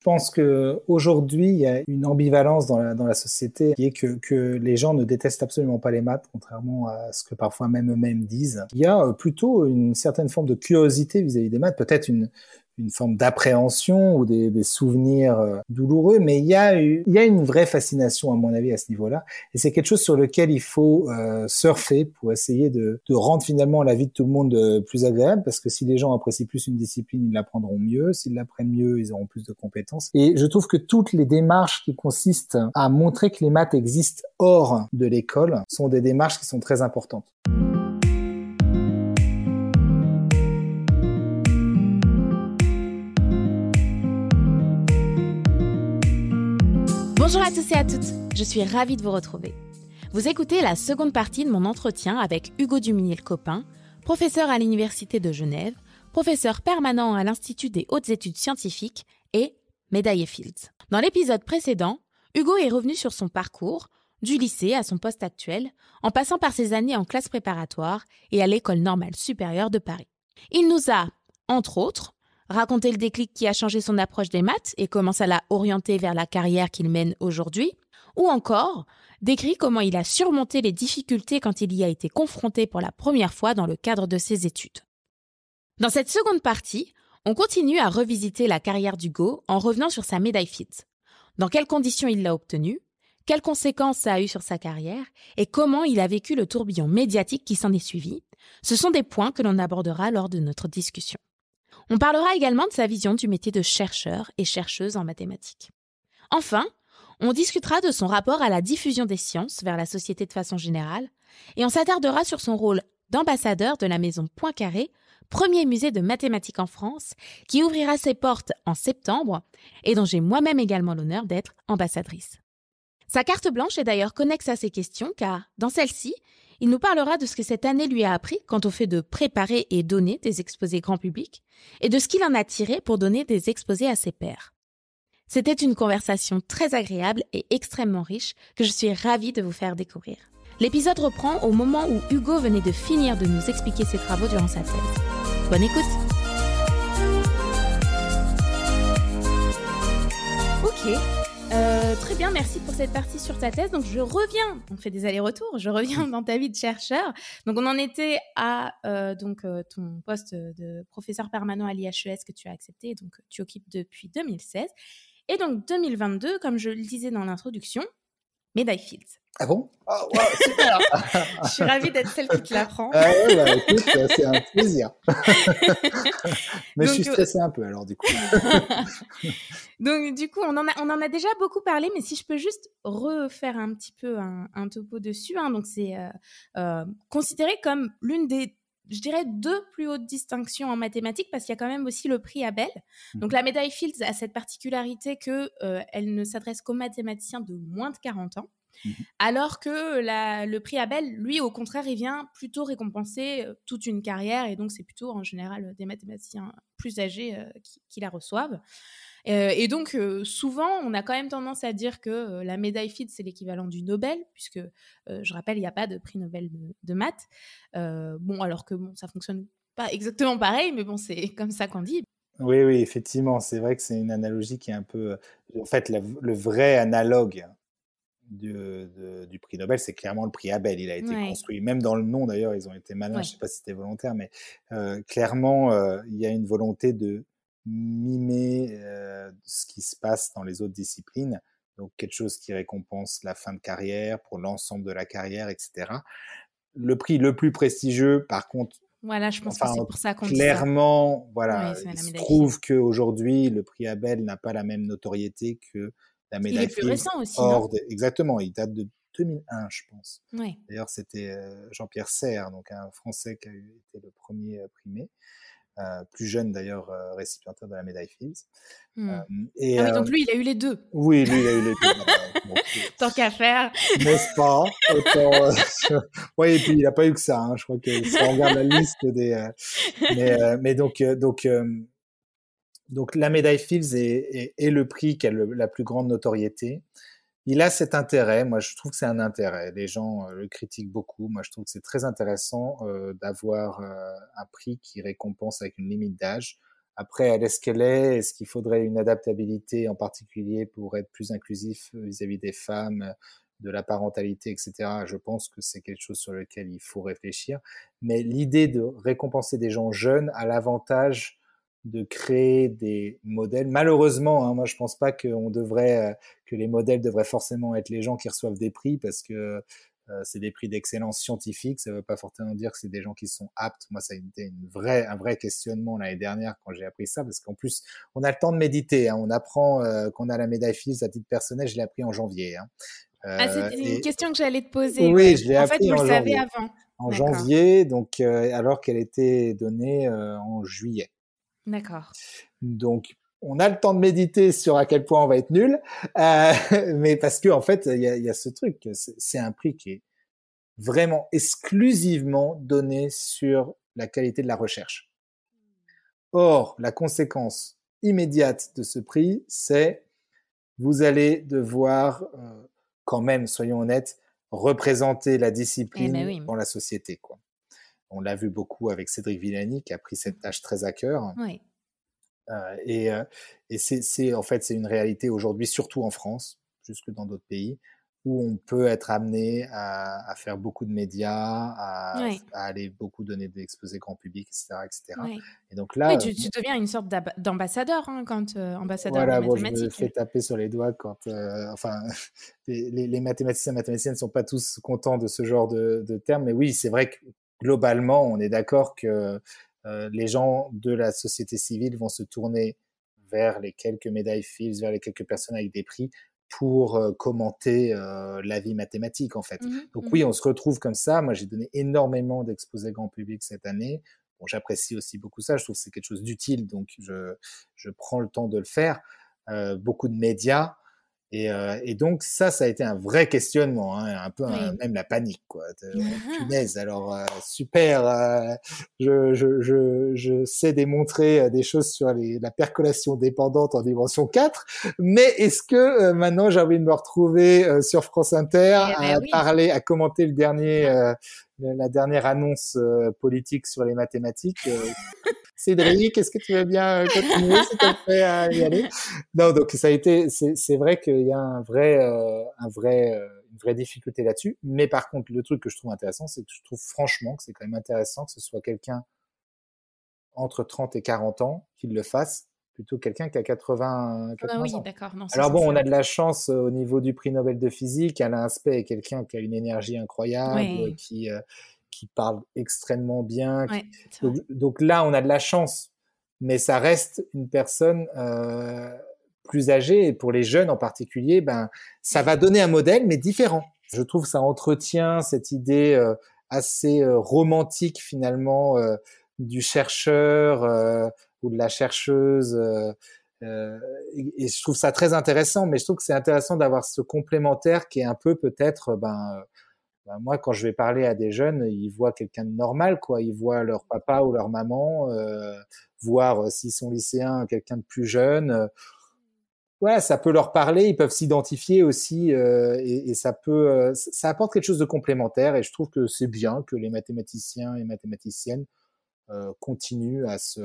Je pense que aujourd'hui, il y a une ambivalence dans la, dans société qui est que, les gens ne détestent absolument pas les maths, contrairement à ce que parfois même eux-mêmes disent. Il y a plutôt une certaine forme de curiosité vis-à-vis -vis des maths, peut-être une, une forme d'appréhension ou des, des, souvenirs euh, douloureux, mais il y, a, il y a une vraie fascination à mon avis à ce niveau-là, et c'est quelque chose sur lequel il faut euh, surfer pour essayer de, de, rendre finalement la vie de tout le monde euh, plus agréable, parce que si les gens apprécient plus une discipline, ils l'apprendront mieux, s'ils l'apprennent mieux, ils auront plus de compétences. Et je trouve que toutes les démarches qui consistent à montrer que les maths existent hors de l'école sont des démarches qui sont très importantes. Bonjour à tous et à toutes, je suis ravie de vous retrouver. Vous écoutez la seconde partie de mon entretien avec Hugo Duminier-Copin, professeur à l'Université de Genève, professeur permanent à l'Institut des hautes études scientifiques et médaillé Fields. Dans l'épisode précédent, Hugo est revenu sur son parcours, du lycée à son poste actuel, en passant par ses années en classe préparatoire et à l'École normale supérieure de Paris. Il nous a, entre autres, raconter le déclic qui a changé son approche des maths et comment ça l'a orienté vers la carrière qu'il mène aujourd'hui, ou encore décrit comment il a surmonté les difficultés quand il y a été confronté pour la première fois dans le cadre de ses études. Dans cette seconde partie, on continue à revisiter la carrière d'Hugo en revenant sur sa médaille FIT. Dans quelles conditions il l'a obtenue, quelles conséquences ça a eu sur sa carrière et comment il a vécu le tourbillon médiatique qui s'en est suivi. Ce sont des points que l'on abordera lors de notre discussion. On parlera également de sa vision du métier de chercheur et chercheuse en mathématiques. Enfin, on discutera de son rapport à la diffusion des sciences vers la société de façon générale, et on s'attardera sur son rôle d'ambassadeur de la maison Poincaré, premier musée de mathématiques en France, qui ouvrira ses portes en septembre et dont j'ai moi-même également l'honneur d'être ambassadrice. Sa carte blanche est d'ailleurs connexe à ces questions car, dans celle-ci, il nous parlera de ce que cette année lui a appris quant au fait de préparer et donner des exposés grand public, et de ce qu'il en a tiré pour donner des exposés à ses pairs. C'était une conversation très agréable et extrêmement riche que je suis ravie de vous faire découvrir. L'épisode reprend au moment où Hugo venait de finir de nous expliquer ses travaux durant sa thèse. Bonne écoute Ok, euh, très bien, merci pour cette partie sur ta thèse. Donc je reviens, on fait des allers-retours, je reviens dans ta vie de chercheur. Donc on en était à euh, donc euh, ton poste de professeur permanent à l'IHES que tu as accepté, donc tu occupes depuis 2016. Et donc 2022, comme je le disais dans l'introduction, médaille Fields. Ah bon? Oh, super Je suis ravie d'être celle qui te l'apprend. Ah ouais, bah, écoute, c'est un plaisir. Mais je suis euh, stressée un peu alors du coup. Donc du coup, on en, a, on en a déjà beaucoup parlé, mais si je peux juste refaire un petit peu un, topo dessus. Hein, donc c'est euh, euh, considéré comme l'une des je dirais deux plus hautes distinctions en mathématiques parce qu'il y a quand même aussi le prix Abel. Donc mmh. la médaille Fields a cette particularité que elle ne s'adresse qu'aux mathématiciens de moins de 40 ans. Mmh Alors que le prix Abel, lui, au contraire, il vient plutôt récompenser euh, toute une carrière, et donc c'est plutôt en général des mathématiciens plus âgés euh, qui, la reçoivent. Euh, et donc, souvent, on a quand même tendance à dire que la médaille Fields, c'est l'équivalent du Nobel, puisque, je rappelle, il n'y a pas de prix Nobel de, maths. bon, alors que bon, ça fonctionne pas exactement pareil, mais bon, c'est comme ça qu'on dit. Oui, oui, effectivement, c'est vrai que c'est une analogie qui est un peu... En fait, le vrai analogue du, prix Nobel, c'est clairement le prix Abel. Il a été construit, même dans le nom d'ailleurs, ils ont été malins. Je ne sais pas si c'était volontaire, mais euh, clairement, euh, il y a une volonté de mimer euh, ce qui se passe dans les autres disciplines. Donc quelque chose qui récompense la fin de carrière pour l'ensemble de la carrière, etc. Le prix le plus prestigieux, par contre, voilà, je pense que c'est pour ça qu'on Clairement, voilà, il se trouve qu'aujourd'hui, le prix Abel n'a pas la même notoriété que la médaille. Il est plus récent aussi. Exactement, il date de 2001, je pense. D'ailleurs, c'était euh, Jean-Pierre Serre, donc un Français qui a été le premier euh, primé. Euh, plus jeune d'ailleurs récipiendaire de la médaille Fields. Mmh. et, ah oui, donc lui, il a eu les deux. Oui, lui, il a eu les deux. Tant qu'à faire. N'est-ce pas? Oui, et puis il n'a pas eu que ça. Hein. Je crois que si on regarde la liste des. mais, mais, donc, donc donc la médaille Fields est, le prix qui a la plus grande notoriété. Il a cet intérêt, moi je trouve que c'est un intérêt. Les gens euh, le critiquent beaucoup. Moi je trouve que c'est très intéressant euh, d'avoir euh, un prix qui récompense avec une limite d'âge Après, elle est ce qu'elle est. Est-ce qu'il faudrait une adaptabilité en particulier pour être plus inclusif vis-à-vis des femmes, de la parentalité, etc. Je pense que c'est quelque chose sur lequel il faut réfléchir. Mais l'idée de récompenser des gens jeunes a l'avantage de créer des modèles. Malheureusement, hein, moi je pense pas qu'on devrait, euh, que les modèles devraient forcément être les gens qui reçoivent des prix parce que euh, c'est des prix d'excellence scientifique. Ça ne veut pas forcément dire que c'est des gens qui sont aptes. Moi, ça a été une vraie, un vrai questionnement l'année dernière quand j'ai appris ça, parce qu'en plus, on a le temps de méditer. Hein. On apprend euh, qu'on a la médaille Fields à titre personnel. Je l'ai appris en janvier. Hein. ah, c'était une question que j'allais te poser. Oui, je l'ai en appris fait, vous en le savez avant. En janvier, donc alors qu'elle était donnée en juillet. D'accord. Donc, on a le temps de méditer sur à quel point on va être nul, euh, mais parce que en fait, il y a, y a, ce truc, c'est un prix qui est vraiment exclusivement donné sur la qualité de la recherche. Or, la conséquence immédiate de ce prix, c'est vous allez devoir, euh, quand même, soyons honnêtes, représenter la discipline eh ben oui. dans la société. Quoi. On l'a vu beaucoup avec Cédric Villani qui a pris cette tâche très à cœur. Oui. Euh, et, euh, et c'est en fait c'est une réalité aujourd'hui, surtout en France, jusque dans d'autres pays, où on peut être amené à, à faire beaucoup de médias, à, Oui. à aller beaucoup donner des exposés grand public, etc., etc. Oui. Et donc là, Oui, tu, tu deviens une sorte d'ambassadeur hein, quand euh, ambassadeur voilà, des bon, je me fais taper sur les doigts quand, euh, enfin, les, les, les mathématiciens et mathématiciennes ne sont pas tous contents de ce genre de, de termes, mais oui, c'est vrai que globalement, on est d'accord que euh, les gens de la société civile vont se tourner vers les quelques médailles Fields, vers les quelques personnes avec des prix pour euh, commenter euh, la vie mathématique en fait. Mhm, Donc mhm. oui, on se retrouve comme ça. Moi, j'ai donné énormément d'exposés grand public cette année. Bon, j'apprécie aussi beaucoup ça. Je trouve que c'est quelque chose d'utile, donc je, je prends le temps de le faire. Beaucoup de médias. Et, euh, et donc ça, ça a été un vrai questionnement, hein, un peu un- même la panique, quoi. Oh, punaise, alors euh, super, euh, je, je, je, je sais démontrer euh, des choses sur les, la percolation dépendante en dimension 4, mais est-ce que euh, maintenant j'ai envie de me retrouver euh, sur France Inter Eh à ben oui. parler, à commenter le dernier, euh, la dernière annonce euh, politique sur les mathématiques Cédric, est-ce que tu veux bien euh, continuer s'il te plaît à y aller? Non, donc ça a été, c'est vrai qu'il y a un vrai, euh, un vrai, euh, une vraie difficulté là-dessus. Mais par contre, le truc que je trouve intéressant, c'est que je trouve franchement que c'est quand même intéressant que ce soit quelqu'un entre 30 et 40 ans qui le fasse, plutôt que quelqu'un qui a 80, Ah 80 oui, ans. d'accord. Non, ça, Alors bon, on a de la chance euh, au niveau du prix Nobel de physique. Alain Aspect est quelqu'un qui a une énergie incroyable, Oui. qui, euh, qui parle extrêmement bien. Ouais. Donc, donc là, on a de la chance, mais ça reste une personne euh, plus âgée et pour les jeunes en particulier, ben ça va donner un modèle mais différent. Je trouve que ça entretient cette idée euh, assez euh, romantique finalement euh, du chercheur euh, ou de la chercheuse. euh, euh, et, et je trouve ça très intéressant, mais je trouve que c'est intéressant d'avoir ce complémentaire qui est un peu peut-être, ben, ben, moi quand je vais parler à des jeunes, ils voient quelqu'un de normal, quoi. Ils voient leur papa ou leur maman, euh, voir euh, s'ils sont lycéens, quelqu'un de plus jeune. euh, ouais, ça peut leur parler, ils peuvent s'identifier aussi, euh, et, ça peut, ça apporte quelque chose de complémentaire. Et je trouve que c'est bien que les mathématiciens et mathématiciennes continuent à se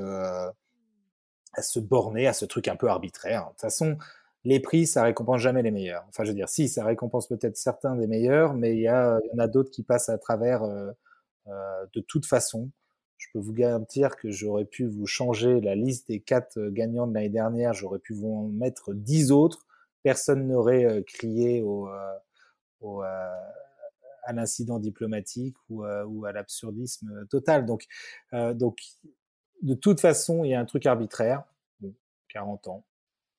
à se borner à ce truc un peu arbitraire. De toute façon, les prix, ça récompense jamais les meilleurs. Enfin, je veux dire, si, ça récompense peut-être certains des meilleurs, mais il y, y en a d'autres qui passent à travers euh, euh, de toute façon. Je peux vous garantir que j'aurais pu vous changer la liste des quatre euh, gagnants de l'année dernière, j'aurais pu vous en mettre dix autres. Personne n'aurait euh, crié au, euh, au, à l'incident diplomatique ou, ou à l'absurdisme total. Donc, donc, de toute façon, il y a un truc arbitraire. Bon, 40 ans.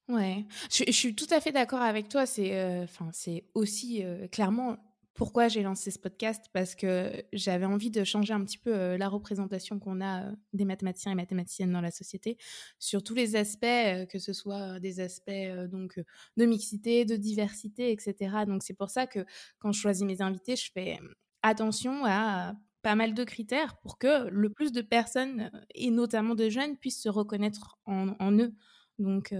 Ouais, je, suis tout à fait d'accord avec toi. C'est, euh, enfin, c'est aussi euh, clairement pourquoi j'ai lancé ce podcast parce que j'avais envie de changer un petit peu euh, la représentation qu'on a des mathématiciens et mathématiciennes dans la société sur tous les aspects, que ce soit des aspects donc de mixité, de diversité, etc. Donc c'est pour ça que quand je choisis mes invités, je fais attention à pas mal de critères pour que le plus de personnes et notamment de jeunes puissent se reconnaître en, en eux. Donc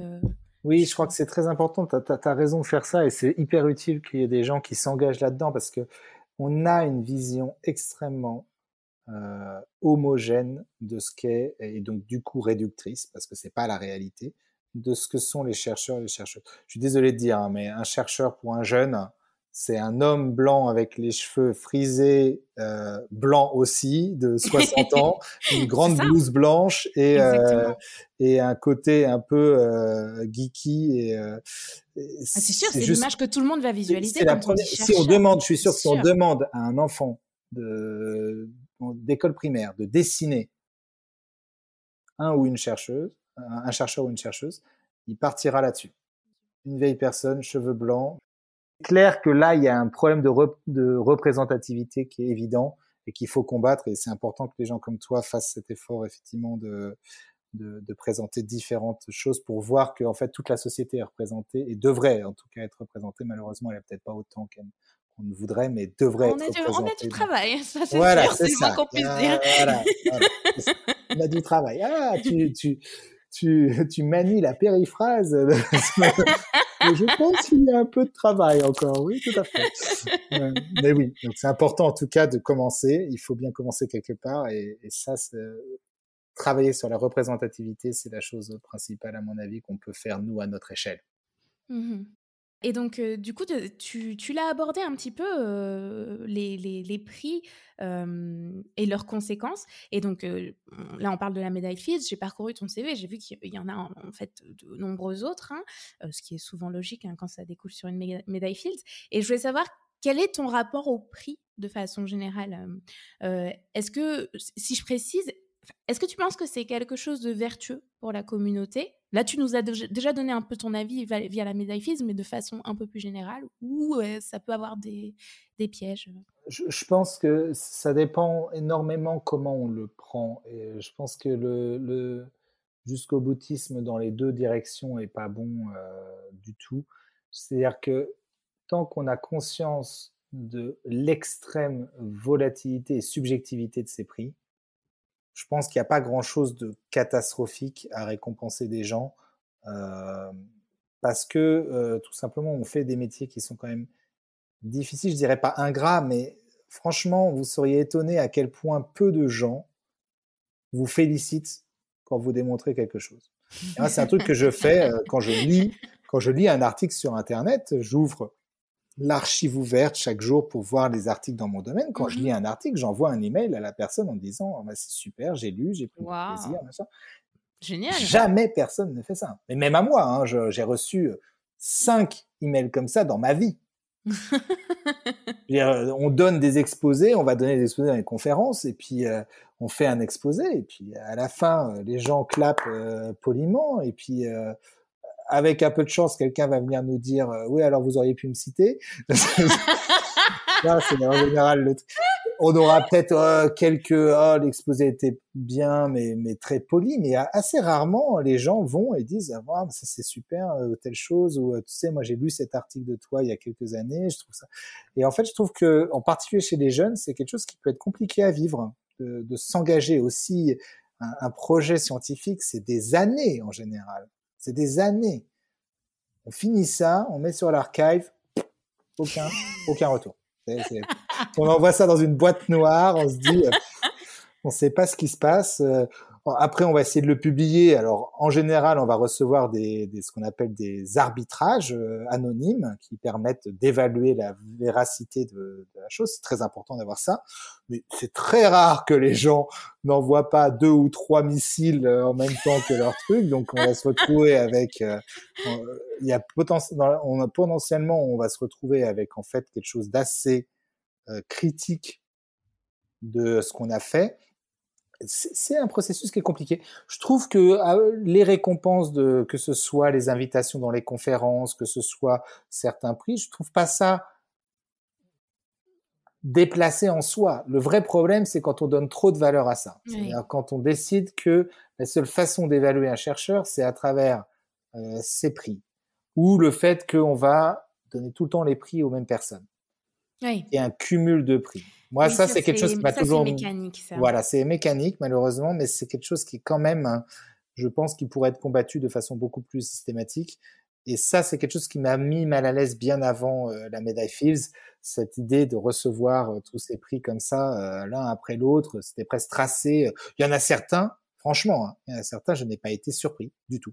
oui, je crois que c'est très important. Tu as, raison de faire ça et c'est hyper utile qu'il y ait des gens qui s'engagent là-dedans parce que on a une vision extrêmement euh, homogène de ce qu'est, et donc du coup réductrice, parce que c'est pas la réalité, de ce que sont les chercheurs et les chercheuses. Je suis désolé de dire, hein, mais un chercheur pour un jeune, c'est un homme blanc avec les cheveux frisés, euh, blancs aussi, de 60 ans, une grande blouse blanche et, euh, et un côté un peu euh, geeky. Et, euh, ah, c'est sûr, c'est l'image que tout le monde va visualiser. La si on demande, je suis sûr si on demande à un enfant de d'école primaire de dessiner un ou une chercheuse, un chercheur ou une chercheuse, il partira là-dessus. Une vieille personne, cheveux blancs, clair que là, il y a un problème de, de représentativité qui est évident et qu'il faut combattre. Et c'est important que les gens comme toi fassent cet effort, effectivement, de, de, de présenter différentes choses pour voir que, en fait, toute la société est représentée et devrait, en tout cas, être représentée. Malheureusement, elle n'est peut-être pas autant qu'on ne voudrait, mais devrait on être du, représentée. On a du travail, ça c'est voilà, sûr, c'est ça qu'on puisse ah, dire. Voilà, voilà, on a du travail. Ah, tu, tu, tu, tu manies la périphrase. Je pense qu'il y a un peu de travail encore, oui, tout à fait. mais oui, donc c'est important en tout cas de commencer. Il faut bien commencer quelque part, et, et ça, travailler sur la représentativité, c'est la chose principale à mon avis qu'on peut faire nous à notre échelle. Mmh et donc, euh, du coup, tu, tu l'as abordé un petit peu, euh, les, les, prix euh, et leurs conséquences. Et donc, là, on parle de la médaille Fields. J'ai parcouru ton CV, j'ai vu qu'il y en a en, fait de nombreux autres, hein, ce qui est souvent logique hein, quand ça découle sur une médaille Fields. Et je voulais savoir quel est ton rapport au prix de façon générale Est-ce que, si je précise, est-ce que tu penses que c'est quelque chose de vertueux pour la communauté? Là, tu nous as déjà donné un peu ton avis via la médaille mais de façon un peu plus générale, ou ça peut avoir des, pièges? Je, pense que ça dépend énormément comment on le prend. Et je pense que le, jusqu'au boutisme dans les deux directions est pas bon euh, du tout. C'est-à-dire que tant qu'on a conscience de l'extrême volatilité et subjectivité de ces prix, je pense qu'il n'y a pas grand-chose de catastrophique à récompenser des gens euh, parce que euh, tout simplement on fait des métiers qui sont quand même difficiles, je dirais pas ingrats, mais franchement vous seriez étonné à quel point peu de gens vous félicitent quand vous démontrez quelque chose. C'est un truc que je fais euh, quand je lis quand je lis un article sur internet, j'ouvre l'archive ouverte chaque jour pour voir les articles dans mon domaine. Quand je lis mmh un article, j'envoie un email à la personne en disant «Ah, c'est super, j'ai lu, j'ai pris plaisir. Génial. Jamais personne ne fait ça. Mais même à moi, hein, j'ai reçu cinq emails comme ça dans ma vie. on donne des exposés, on va donner des exposés dans les conférences, et puis on fait un exposé, et puis à la fin, les gens clapent poliment, et puis avec un peu de chance, quelqu'un va venir nous dire euh, oui, alors vous auriez pu me citer. c'est en général le on aura peut-être euh, quelques oh, l'exposé était bien mais mais très poli mais assez rarement les gens vont et disent ah, ça c'est super euh, telle chose ou tu sais moi j'ai lu cet article de toi il y a quelques années je trouve ça. Et en fait je trouve que en particulier chez les jeunes c'est quelque chose qui peut être compliqué à vivre de, de s'engager aussi. Un projet scientifique c'est des années en général c'est des années. On finit ça, on met sur l'archive, aucun, aucun retour. On envoie ça dans une boîte noire, on se dit, on ne sait pas ce qui se passe. Après, on va essayer de le publier. Alors, en général, on va recevoir des, des ce qu'on appelle des arbitrages euh, anonymes qui permettent d'évaluer la véracité de, de, la chose. C'est très important d'avoir ça. Mais c'est très rare que les gens n'envoient pas deux ou trois missiles euh, en même temps que leur truc. Donc, on va se retrouver avec, euh, il y a on potentiellement, on va se retrouver avec en fait quelque chose d'assez critique de ce qu'on a fait c'est un processus qui est compliqué. Je trouve que ah, les récompenses de que ce soit les invitations dans les conférences, que ce soit certains prix, je trouve pas ça déplacé en soi. Le vrai problème, c'est quand on donne trop de valeur à ça. Quand on décide que la seule façon d'évaluer un chercheur, c'est à travers euh, ses prix, ou le fait qu'on va donner tout le temps les prix aux mêmes personnes. Oui. Et un cumul de prix. Moi, ça, c'est quelque chose qui m'a toujours. C'est mécanique, ça. Voilà, c'est mécanique, malheureusement, mais c'est quelque chose qui, quand même, je pense, qui pourrait être combattu de façon beaucoup plus systématique. Et ça, c'est quelque chose qui m'a mis mal à l'aise bien avant la médaille Fields, cette idée de recevoir tous ces prix comme ça, l'un après l'autre, c'était presque tracé. Il y en a certains, franchement, hein, il y en a certains, je n'ai pas été surpris du tout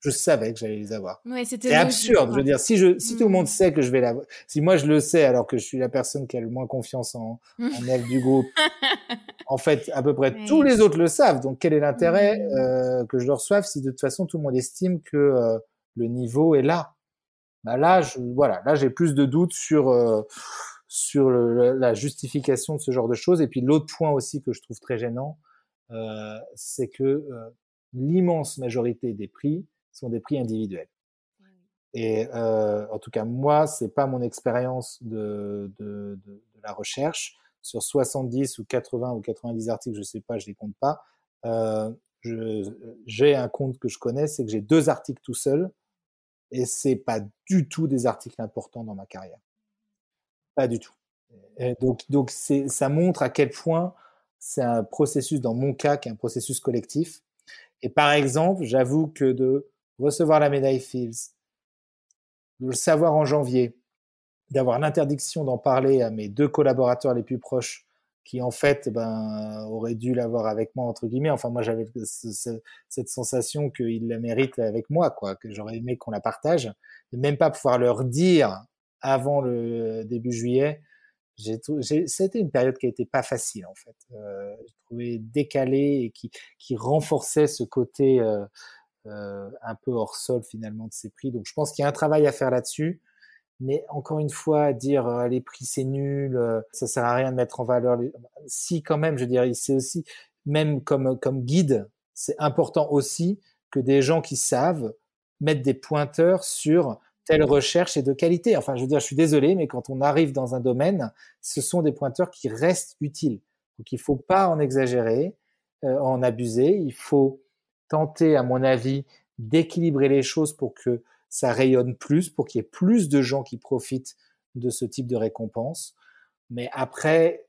je savais que j'allais les avoir. c'est absurde. Je veux dire, si je, si tout le monde mmh. sait que je vais l'avoir, si moi je le sais alors que je suis la personne qui a le moins confiance en, en elle du groupe, en fait, à peu près tous les autres le savent. Donc, quel est l'intérêt mmh. euh, que je le reçoive si de toute façon tout le monde estime que euh, le niveau est là? Bah Là, je, voilà, là j'ai plus de doutes sur euh, sur le, la justification de ce genre de choses. Et puis l'autre point aussi que je trouve très gênant, euh, c'est que euh, l'immense majorité des prix sont des prix individuels. Et euh, en tout cas, moi, c'est pas mon expérience de, de, de, de, la recherche. Sur 70 ou 80 ou 90 articles, je sais pas, je les compte pas. Euh, j'ai un compte que je connais, c'est que j'ai deux articles tout seul, et c'est pas du tout des articles importants dans ma carrière. Pas du tout. Et donc, donc ça montre à quel point c'est un processus, dans mon cas, qui est un processus collectif. Et par exemple, j'avoue que de recevoir la médaille Fields, de le savoir en janvier, d'avoir l'interdiction d'en parler à mes deux collaborateurs les plus proches, qui en fait eh ben, auraient dû l'avoir avec moi, entre guillemets. Enfin, moi, j'avais cette sensation qu'ils la méritent avec moi, quoi, que j'aurais aimé qu'on la partage. De même pas pouvoir leur dire avant le début juillet, c'était une période qui a été pas facile en fait. Euh, j'ai trouvé décalée et qui, renforçait ce côté euh, un peu hors sol finalement de ces prix. Donc je pense qu'il y a un travail à faire là-dessus. Mais encore une fois, dire euh, les prix c'est nul, euh, ça sert à rien de mettre en valeur. Les... Si quand même, je dirais, c'est aussi même comme comme guide, c'est important aussi que des gens qui savent mettre des pointeurs sur telle recherche est de qualité. Enfin, je veux dire, je suis désolé, mais quand on arrive dans un domaine, ce sont des pointeurs qui restent utiles. Donc, il faut pas en exagérer, euh, en abuser. Il faut tenter, à mon avis, d'équilibrer les choses pour que ça rayonne plus, pour qu'il y ait plus de gens qui profitent de ce type de récompense. Mais après,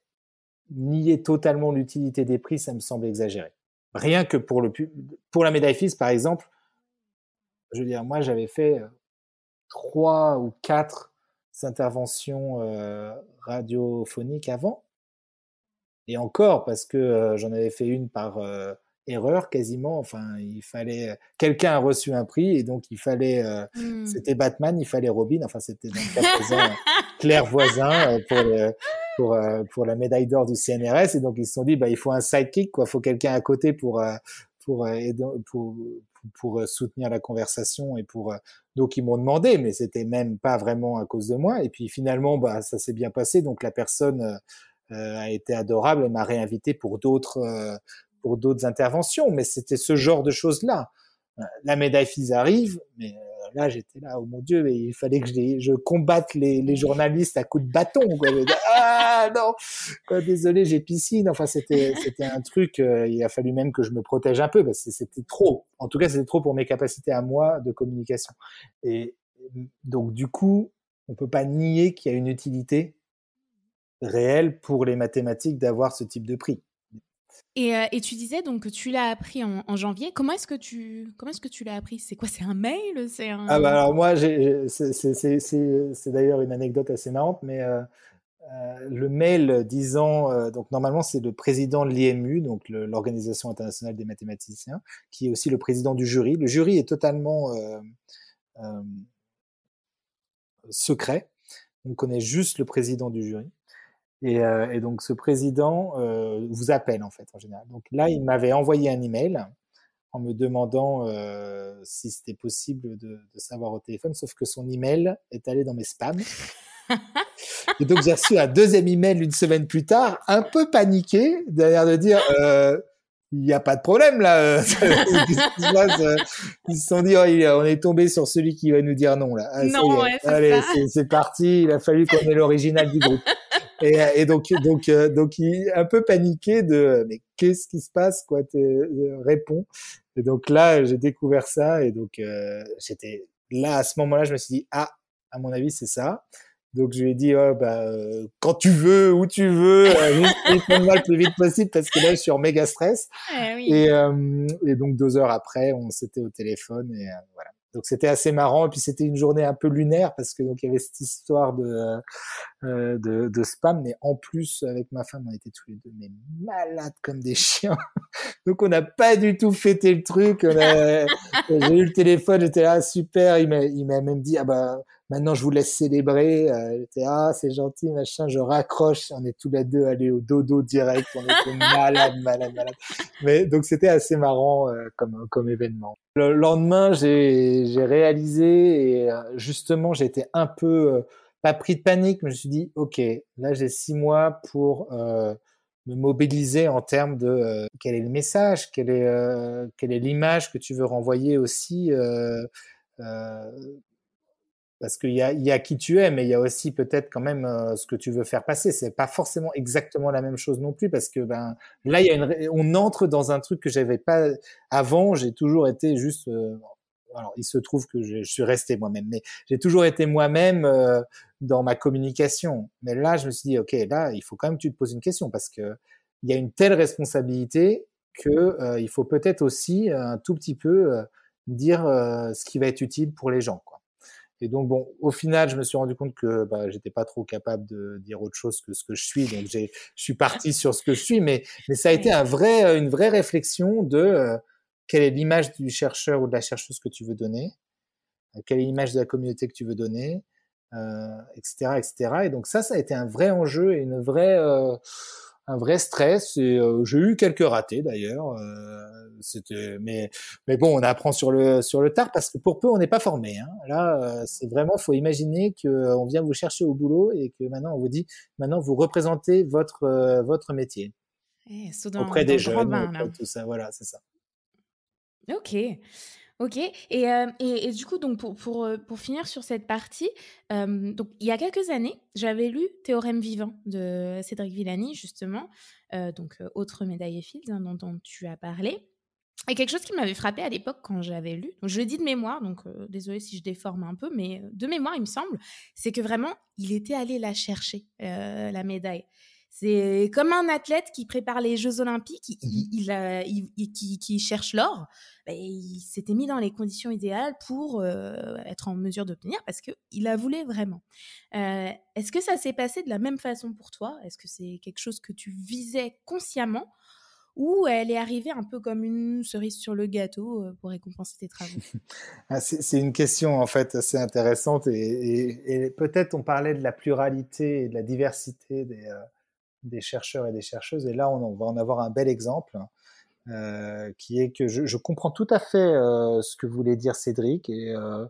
nier totalement l'utilité des prix, ça me semble exagéré. Rien que pour la médaille FIS, par exemple, je veux dire, moi, j'avais fait euh, trois ou quatre interventions euh, radiophoniques avant. Et encore, parce que euh, j'en avais fait une par erreur quasiment. Enfin, il fallait quelqu'un a reçu un prix et donc il fallait mmh. c'était Batman, il fallait Robin. Enfin, c'était donc Claire Voisin pour pour pour la médaille d'or du CNRS et donc ils se sont dit bah il faut un sidekick quoi, il faut quelqu'un à côté pour pour pour pour soutenir la conversation et pour donc ils m'ont demandé mais c'était même pas vraiment à cause de moi et puis finalement bah ça s'est bien passé donc la personne a été adorable et m'a réinvité pour d'autres pour d'autres interventions, mais c'était ce genre de choses-là. Euh, la médaille FIS arrive, mais euh, là j'étais là, oh mon Dieu, mais il fallait que je, combatte les, journalistes à coups de bâton. Quoi. ah non, désolé, j'ai piscine. Enfin, c'était c'était un truc. Euh, il a fallu même que je me protège un peu parce que c'était trop. En tout cas, c'était trop pour mes capacités à moi de communication. Et donc du coup, on peut pas nier qu'il y a une utilité réelle pour les mathématiques d'avoir ce type de prix. Et, euh, et, tu disais donc que tu l'as appris en, janvier. Comment est-ce que tu comment est-ce que tu l'as appris? C'est quoi? C'est un mail? C'est un... Ah bah alors moi c'est d'ailleurs une anecdote assez marrante, mais euh, euh, le mail disant donc normalement c'est le président de l'IMU, donc l'Organisation internationale des mathématiciens, qui est aussi le président du jury. Le jury est totalement secret. On connaît juste le président du jury. Et, euh, et, donc ce président euh, vous appelle en fait en général. Donc là, il m'avait envoyé un email en me demandant euh, si c'était possible de, de, savoir au téléphone, sauf que son email est allé dans mes spams. et donc j'ai reçu un deuxième email une semaine plus tard, un peu paniqué, derrière de dire euh, il n'y a pas de problème là. Euh, ils se sont dit oh, on est tombé sur celui qui va nous dire non là. Ah, non, ouais, Allez, c'est parti. Il a fallu qu'on ait l'original du groupe. Et, et, donc, donc, euh, donc, il est un peu paniqué de mais qu'est-ce qui se passe quoi euh, Réponds. Et donc là, j'ai découvert ça et donc euh, j'étais là à ce moment-là, je me suis dit ah, à mon avis, c'est ça. Donc je lui ai dit oh, bah quand tu veux, où tu veux, juste moi le plus vite possible parce que là je suis en méga stress. Eh oui. et, et, donc deux heures après, on s'était au téléphone et voilà. Donc c'était assez marrant. Et puis c'était une journée un peu lunaire parce que donc il y avait cette histoire de euh, de, de, spam, mais en plus avec ma femme on était tous les deux mais malades comme des chiens. donc on n'a pas du tout fêté le truc. J'ai eu le téléphone, j'étais là super. Il m'a il m'a même dit ah bah maintenant je vous laisse célébrer. Euh, ah c'est gentil machin. Je raccroche. On est tous les deux allés au dodo direct. On était malades malades malades. Mais donc c'était assez marrant euh, comme comme événement. Le lendemain j'ai j'ai réalisé et euh, justement j'étais un peu euh, pas pris de panique, mais je me suis dit ok là j'ai six mois pour me mobiliser en termes de quel est le message, quelle est quelle est l'image que tu veux renvoyer aussi parce qu'il y a, y a qui tu es, mais il y a aussi peut-être quand même euh, ce que tu veux faire passer. C'est pas forcément exactement la même chose non plus, parce que ben là, y a une, on entre dans un truc que j'avais pas avant. J'ai toujours été juste. Euh, alors, il se trouve que je, suis resté moi-même, mais j'ai toujours été moi-même euh, dans ma communication. Mais là, je me suis dit, ok, là, il faut quand même que tu te poses une question, parce que il y a une telle responsabilité que il faut peut-être aussi un tout petit peu dire ce qui va être utile pour les gens. Quoi. Et donc, bon, au final, je me suis rendu compte que bah, j'étais pas trop capable de dire autre chose que ce que je suis. Donc, j'ai, je suis parti sur ce que je suis. Mais, mais ça a été un vrai, une vraie réflexion de euh, quelle est l'image du chercheur ou de la chercheuse que tu veux donner, euh, quelle est l'image de la communauté que tu veux donner, euh, etc., etc. Et donc, ça, ça a été un vrai enjeu et une vraie, euh, un vrai stress. Et euh, j'ai eu quelques ratés d'ailleurs. Euh, c'était, mais mais bon, on apprend sur le sur le tard parce que pour peu on n'est pas formé. Hein. Là, euh, c'est vraiment, faut imaginer que on vient vous chercher au boulot et que maintenant on vous dit, maintenant vous représentez votre votre métier eh, auprès des jeunes, tout ça. Voilà, c'est ça. Ok. Ok. Et, euh, et, et, du coup, donc pour, pour, euh, pour finir sur cette partie, euh, donc il y a quelques années, j'avais lu Théorème vivant de Cédric Villani, justement, donc autre médaille Fields hein, dont, tu as parlé. Et quelque chose qui m'avait frappé à l'époque quand j'avais lu, je le dis de mémoire, donc désolé si je déforme un peu, mais de mémoire, il me semble, c'est que vraiment, il était allé la chercher, la médaille. C'est comme un athlète qui prépare les Jeux Olympiques, il, mmh il, il, qui, qui, cherche l'or. Ben, il s'était mis dans les conditions idéales pour euh, être en mesure d'obtenir parce qu'il la voulait vraiment. Euh, Est-ce que ça s'est passé de la même façon pour toi? Est-ce que c'est quelque chose que tu visais consciemment ou elle est arrivée un peu comme une cerise sur le gâteau euh, pour récompenser tes travaux? Ah, C'est une question en fait assez intéressante et, et, et peut-être on parlait de la pluralité et de la diversité des, euh, des chercheurs et des chercheuses. Et là, on, va en avoir un bel exemple, euh, qui est que je, je, comprends tout à fait euh, ce que voulait dire Cédric, et, euh,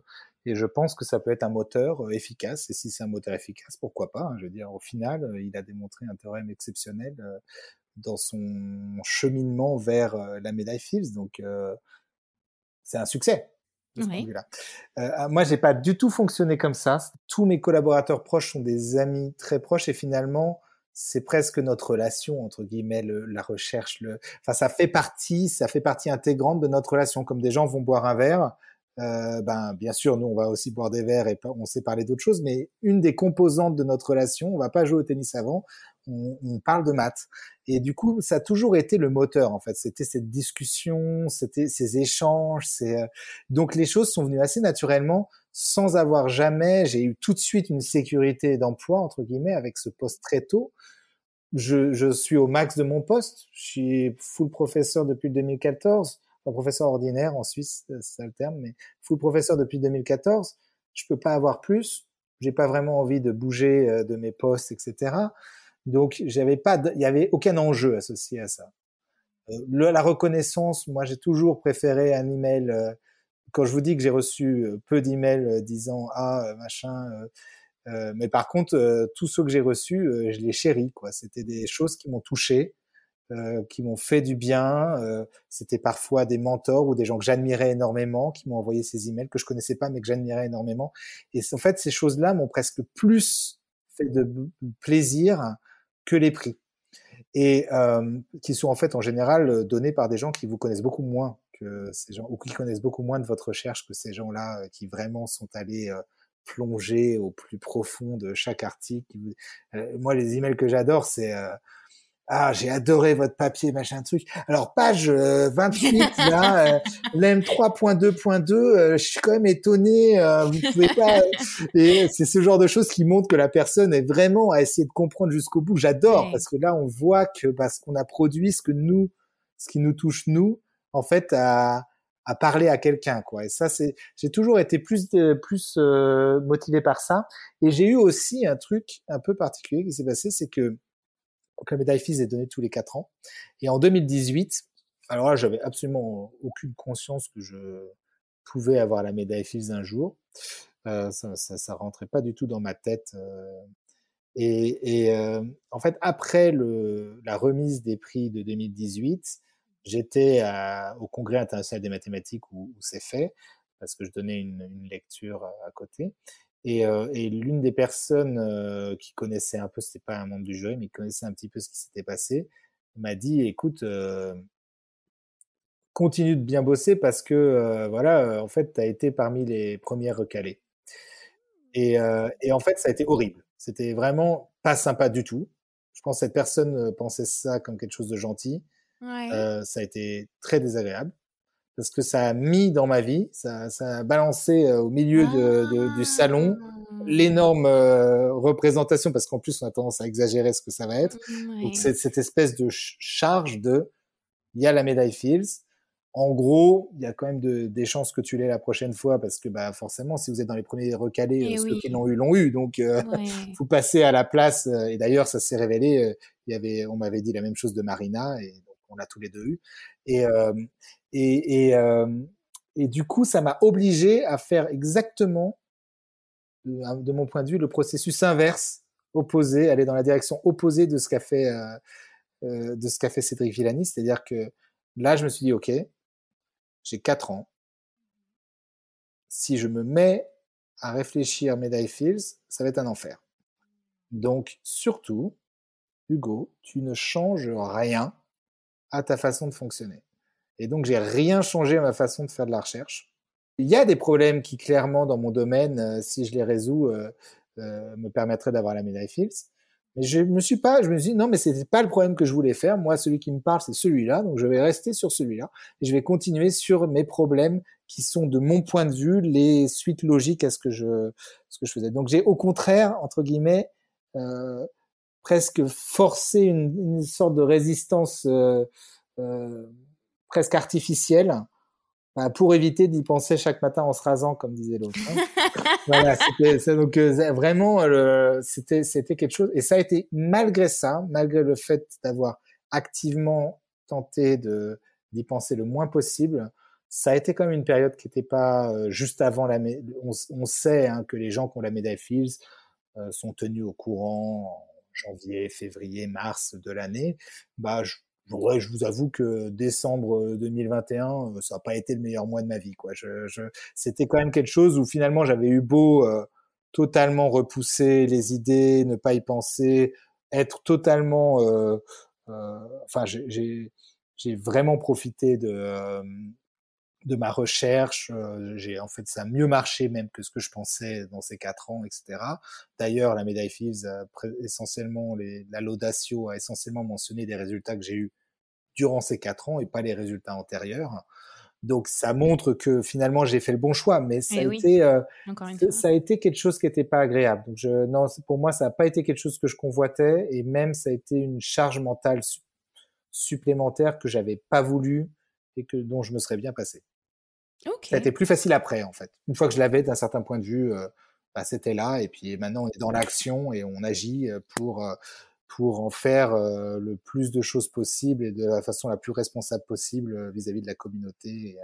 et, je pense que ça peut être un moteur efficace. Et si c'est un moteur efficace, pourquoi pas hein, Je veux dire, au final, il a démontré un théorème exceptionnel dans son cheminement vers la médaille Fields. Donc, c'est un succès. De ce oui. euh, moi, j'ai pas du tout fonctionné comme ça. Tous mes collaborateurs proches sont des amis très proches et finalement, c'est presque notre relation entre guillemets le, la recherche le enfin ça fait partie ça fait partie intégrante de notre relation. Comme des gens vont boire un verre euh, ben bien sûr nous on va aussi boire des verres et on sait parler d'autres choses mais une des composantes de notre relation on va pas jouer au tennis avant on, on parle de maths. Et du coup ça a toujours été le moteur en fait. C'était cette discussion c'était ces échanges c'est euh, donc les choses sont venues assez naturellement sans avoir jamais, j'ai eu tout de suite une sécurité d'emploi, entre guillemets, avec ce poste très tôt. Je, je, suis au max de mon poste. Je suis full professeur depuis 2014. Pas professeur ordinaire en Suisse, c'est ça le terme, mais full professeur depuis 2014. Je peux pas avoir plus. J'ai pas vraiment envie de bouger euh, de mes postes, etc. Donc, j'avais pas, il y avait aucun enjeu associé à ça. Euh, le, la reconnaissance, moi, j'ai toujours préféré un email euh, quand je vous dis que j'ai reçu peu d'emails disant ah machin, euh, mais par contre tous ceux que j'ai reçus, je les chéris quoi. C'était des choses qui m'ont touché, qui m'ont fait du bien. C'était parfois des mentors ou des gens que j'admirais énormément qui m'ont envoyé ces emails que je connaissais pas mais que j'admirais énormément. Et en fait, ces choses-là m'ont presque plus fait de plaisir que les prix et euh, qui sont en fait en général donnés par des gens qui vous connaissent beaucoup moins ces gens, ou qui connaissent beaucoup moins de votre recherche que ces gens-là euh, qui vraiment sont allés euh, plonger au plus profond de chaque article. Euh, moi, les emails que j'adore, c'est ah, j'ai adoré votre papier, machin truc. Alors, page 28, euh, là, euh, l'M 3.2.2, euh, je suis quand même étonné, vous pouvez pas... Et c'est ce genre de choses qui montrent que la personne est vraiment à essayer de comprendre jusqu'au bout. J'adore, parce que là, on voit que parce qu'on a produit ce que nous, ce qui nous touche nous, en fait, à, à parler à quelqu'un, quoi. Et ça, c'est, j'ai toujours été plus, plus motivé par ça. Et j'ai eu aussi un truc un peu particulier qui s'est passé, c'est que donc la médaille FIS est donnée tous les quatre ans. Et en 2018, alors là, j'avais absolument aucune conscience que je pouvais avoir la médaille FIS un jour. Euh, ça, ça, ça, rentrait pas du tout dans ma tête. Euh. et, et euh, en fait, après le, la remise des prix de 2018, j'étais au Congrès international des mathématiques où, où c'est fait, parce que je donnais une, une lecture à côté. Et, euh, et l'une des personnes euh, qui connaissait un peu, c'était pas un membre du jury, mais qui connaissait un petit peu ce qui s'était passé, m'a dit écoute, euh, continue de bien bosser parce que voilà, en fait, tu as été parmi les premières recalées. Et, et, en fait, ça a été horrible. C'était vraiment pas sympa du tout. Je pense que cette personne pensait ça comme quelque chose de gentil. Ouais. ça a été très désagréable parce que ça a mis dans ma vie, ça, ça a balancé euh, au milieu de, de, du salon ah. l'énorme euh, représentation, parce qu'en plus on a tendance à exagérer ce que ça va être. Mmh, Donc c'est cette espèce de charge de, il y a la médaille Fields. En gros, il y a quand même de, des chances que tu l'aies la prochaine fois, parce que bah forcément, si vous êtes dans les premiers recalés, eh ceux qui l'ont eu l'ont eu. Donc euh, vous passez à la place. Et d'ailleurs, ça s'est révélé. il y avait, on m'avait dit la même chose de Marina, et donc on l'a tous les deux eu. Et et, et, euh, et du coup, ça m'a obligé à faire exactement, de, mon point de vue, le processus inverse, opposé, aller dans la direction opposée de ce qu'a fait, euh, euh, de ce qu'a fait Cédric Villani. C'est-à-dire que là, je me suis dit, OK, j'ai 4 ans. Si je me mets à réfléchir Médaille Fields, ça va être un enfer. Donc, surtout, Hugo, tu ne changes rien à ta façon de fonctionner. Et donc, j'ai rien changé à ma façon de faire de la recherche. Il y a des problèmes qui, clairement, dans mon domaine, euh, si je les résous, euh, euh, me permettraient d'avoir la médaille Fields. Mais je me suis pas, je me suis dit, non, mais c'était pas le problème que je voulais faire. Moi, celui qui me parle, c'est celui-là. Donc, je vais rester sur celui-là. Et je vais continuer sur mes problèmes qui sont, de mon point de vue, les suites logiques à ce que je, ce que je faisais. Donc, j'ai au contraire, entre guillemets, presque forcé une, une, sorte de résistance euh, euh, presque artificielle bah, pour éviter d'y penser chaque matin en se rasant, comme disait l'autre. Hein. voilà, c'était donc euh, vraiment c'était c'était quelque chose et ça a été malgré ça, malgré le fait d'avoir activement tenté de d'y penser le moins possible, ça a été quand même une période qui n'était pas euh, juste avant la. On, on sait hein, que les gens qui ont la médaille Fields euh, sont tenus au courant janvier, février, mars de l'année. Bah, je, Ouais, je vous avoue que décembre 2021, euh, euh, ça n'a pas été le meilleur mois de ma vie. Quoi. Je, je... C'était quand même quelque chose où finalement j'avais eu beau euh, totalement repousser les idées, ne pas y penser, être totalement. Euh, euh, enfin, j'ai vraiment profité de, de ma recherche. Euh, j'ai en fait ça a mieux marché même que ce que je pensais dans ces quatre ans, etc. D'ailleurs, la médaille Fields, essentiellement, les, la Laudatio a essentiellement mentionné des résultats que j'ai eus durant ces quatre ans et pas les résultats antérieurs. Donc ça montre que finalement j'ai fait le bon choix, mais ça, eh a, été, euh, ça a été quelque chose qui n'était pas agréable. Donc je, non, pour moi ça n'a pas été quelque chose que je convoitais et même ça a été une charge mentale supplémentaire que j'avais pas voulu et que dont je me serais bien passé. Ça a été plus facile après, en fait. Une fois que je l'avais d'un certain point de vue, euh, bah, c'était là. Et puis maintenant, on est dans l'action et on agit euh, pour, euh, pour en faire le plus de choses possible et de la façon la plus responsable possible vis-à-vis de la communauté.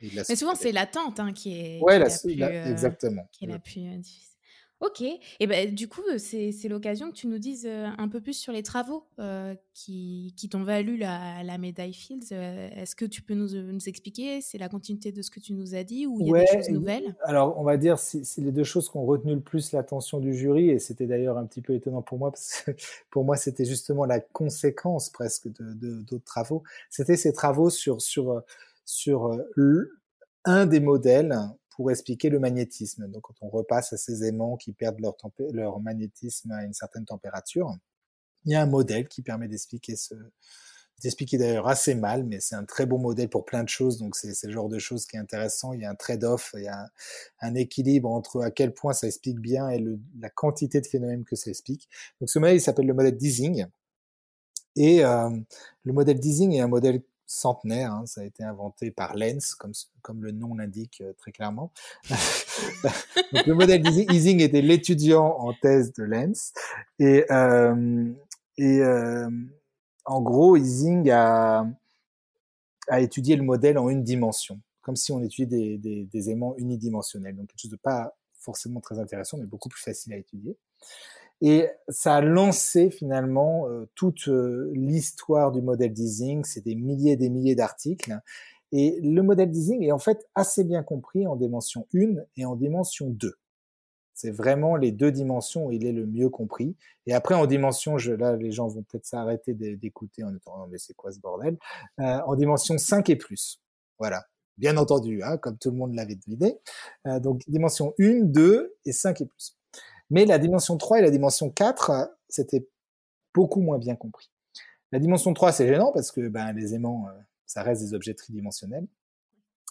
Et, de la Mais souvent, c'est l'attente hein, qui est, ouais, la, la, exactement. Qui est la plus difficile. Ok, et ben du coup, c'est l'occasion que tu nous dises un peu plus sur les travaux qui, qui t'ont valu la, la, médaille Fields. Est-ce que tu peux nous, nous expliquer? C'est la continuité de ce que tu nous as dit ou il y a des choses nouvelles? Alors, on va dire, c'est les deux choses qui ont retenu le plus l'attention du jury, et c'était d'ailleurs un petit peu étonnant pour moi, parce que pour moi, c'était justement la conséquence presque d'autres de, d'autres travaux. C'était ces travaux sur, sur, sur un des modèles pour expliquer le magnétisme. Donc, quand on repasse à ces aimants qui perdent leur, leur magnétisme à une certaine température, il y a un modèle qui permet d'expliquer ce, d'expliquer d'ailleurs assez mal, mais c'est un très bon modèle pour plein de choses. Donc c'est le genre de choses qui est intéressant. Il y a un trade-off, il y a un, équilibre entre à quel point ça explique bien et la quantité de phénomènes que ça explique. Donc ce modèle il s'appelle le modèle Deasing. Et euh, le modèle Deasing est un modèle centenaire. Hein, ça a été inventé par Lenz, comme, comme le nom l'indique euh, très clairement. Donc, le modèle Deasing était l'étudiant en thèse de Lenz. Et, euh, et euh, en gros, Ising a, a étudié le modèle en une dimension, comme si on étudiait des, des, des aimants unidimensionnels. Donc quelque chose de pas forcément très intéressant, mais beaucoup plus facile à étudier. Et ça a lancé finalement euh, toute euh, l'histoire du modèle d'Ising. C'est des milliers et des milliers d'articles. Et le modèle d'Ising est en fait assez bien compris en dimension 1 et en dimension 2. C'est vraiment les deux dimensions où il est le mieux compris. Et après, en dimension, je, là, les gens vont peut-être s'arrêter d'écouter en étant, non, mais c'est quoi ce bordel? Euh, En dimension 5 et plus. Voilà. Bien entendu, hein, comme tout le monde l'avait deviné. Euh, donc, dimension 1, 2 et 5 et plus. Mais la dimension 3 et la dimension 4, c'était beaucoup moins bien compris. La dimension 3, c'est gênant parce que ben, les aimants, euh, ça reste des objets tridimensionnels.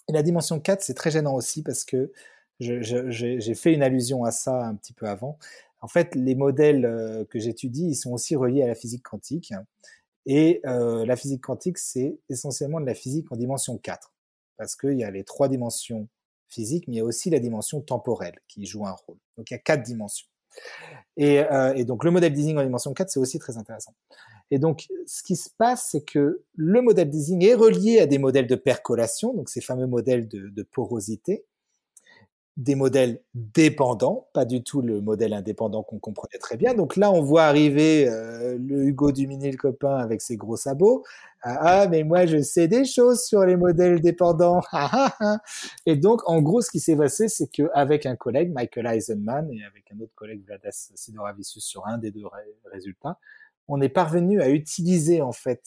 Et la dimension 4, c'est très gênant aussi parce que j'ai fait une allusion à ça un petit peu avant. En fait, les modèles euh, que j'étudie, ils sont aussi reliés à la physique quantique. Et euh, la physique quantique, c'est essentiellement de la physique en dimension 4. Parce qu'il y a les trois dimensions physiques, mais il y a aussi la dimension temporelle qui joue un rôle. Donc il y a quatre dimensions. Et, euh, donc le modèle Deasing en dimension 4, c'est aussi très intéressant. Et donc ce qui se passe, c'est que le modèle Deasing est relié à des modèles de percolation, donc ces fameux modèles de porosité, des modèles dépendants, pas du tout le modèle indépendant qu'on comprenait très bien. Donc là, on voit arriver euh, le Hugo Dumini, le copain, avec ses gros sabots. Ah, ah, mais moi, je sais des choses sur les modèles dépendants. Ah, ah, et donc, en gros, ce qui s'est passé, c'est qu'avec un collègue, Michael Eisenman, et avec un autre collègue, Vladas Sidoravicius, sur un des deux résultats, on est parvenu à utiliser, en fait,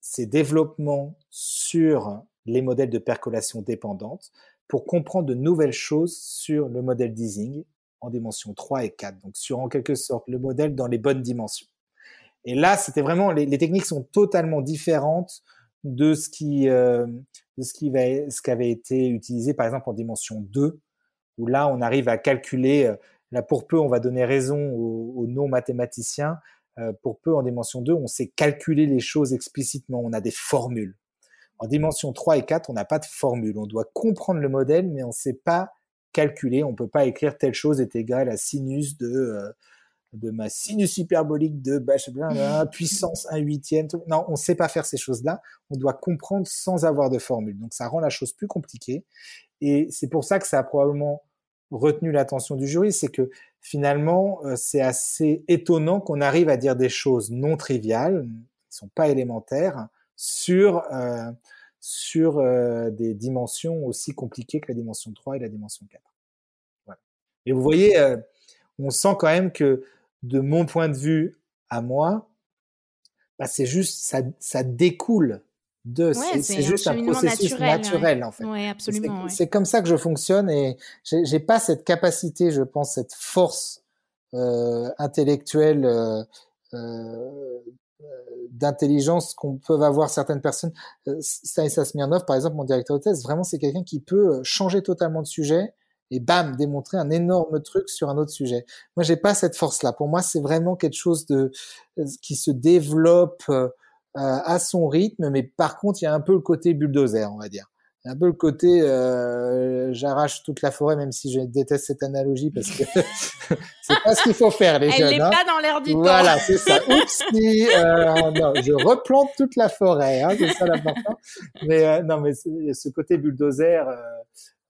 ces développements sur les modèles de percolation dépendante pour comprendre de nouvelles choses sur le modèle d'easing en dimension 3 et 4, donc sur en quelque sorte le modèle dans les bonnes dimensions. Et là, c'était vraiment, les, techniques sont totalement différentes de ce qui, euh, de ce qui, va, ce qui avait été utilisé par exemple en dimension 2, où là, on arrive à calculer, euh, là pour peu, on va donner raison aux, non-mathématiciens, euh, pour peu en dimension 2, on sait calculer les choses explicitement, on a des formules. En dimension 3 et 4, on n'a pas de formule. On doit comprendre le modèle, mais on ne sait pas calculer. On ne peut pas écrire telle chose est égale à sinus de, euh, de ma sinus hyperbolique de puissance 1 huitième. Non, on ne sait pas faire ces choses-là. On doit comprendre sans avoir de formule. Donc ça rend la chose plus compliquée. Et c'est pour ça que ça a probablement retenu l'attention du jury, c'est que finalement, euh, c'est assez étonnant qu'on arrive à dire des choses non triviales, qui sont pas élémentaires, sur, euh, sur euh, des dimensions aussi compliquées que la dimension 3 et la dimension 4. Voilà. Et vous voyez, euh, on sent quand même que de mon point de vue à moi, bah, c'est juste, ça, ça découle de, c'est juste un processus naturel, en fait. Ouais, absolument. C'est comme ça que je fonctionne et j'ai pas cette capacité, je pense, cette force euh, intellectuelle euh, d'intelligence qu'on peut avoir certaines personnes. Euh, Stanislas Smirnov, par exemple, mon directeur de thèse, vraiment, c'est quelqu'un qui peut euh, changer totalement de sujet et bam, démontrer un énorme truc sur un autre sujet. Moi, j'ai pas cette force-là. Pour moi, c'est vraiment quelque chose de euh, qui se développe à son rythme, mais par contre, il y a un peu le côté bulldozer, on va dire un peu le côté euh, j'arrache toute la forêt même si je déteste cette analogie parce que c'est pas ce qu'il faut faire les Elle jeunes. Elle n'est hein. pas dans l'air du temps. Voilà, c'est ça. Oups, euh, non, je replante toute la forêt, hein, c'est ça l'important. Mais euh, non, mais ce côté bulldozer euh,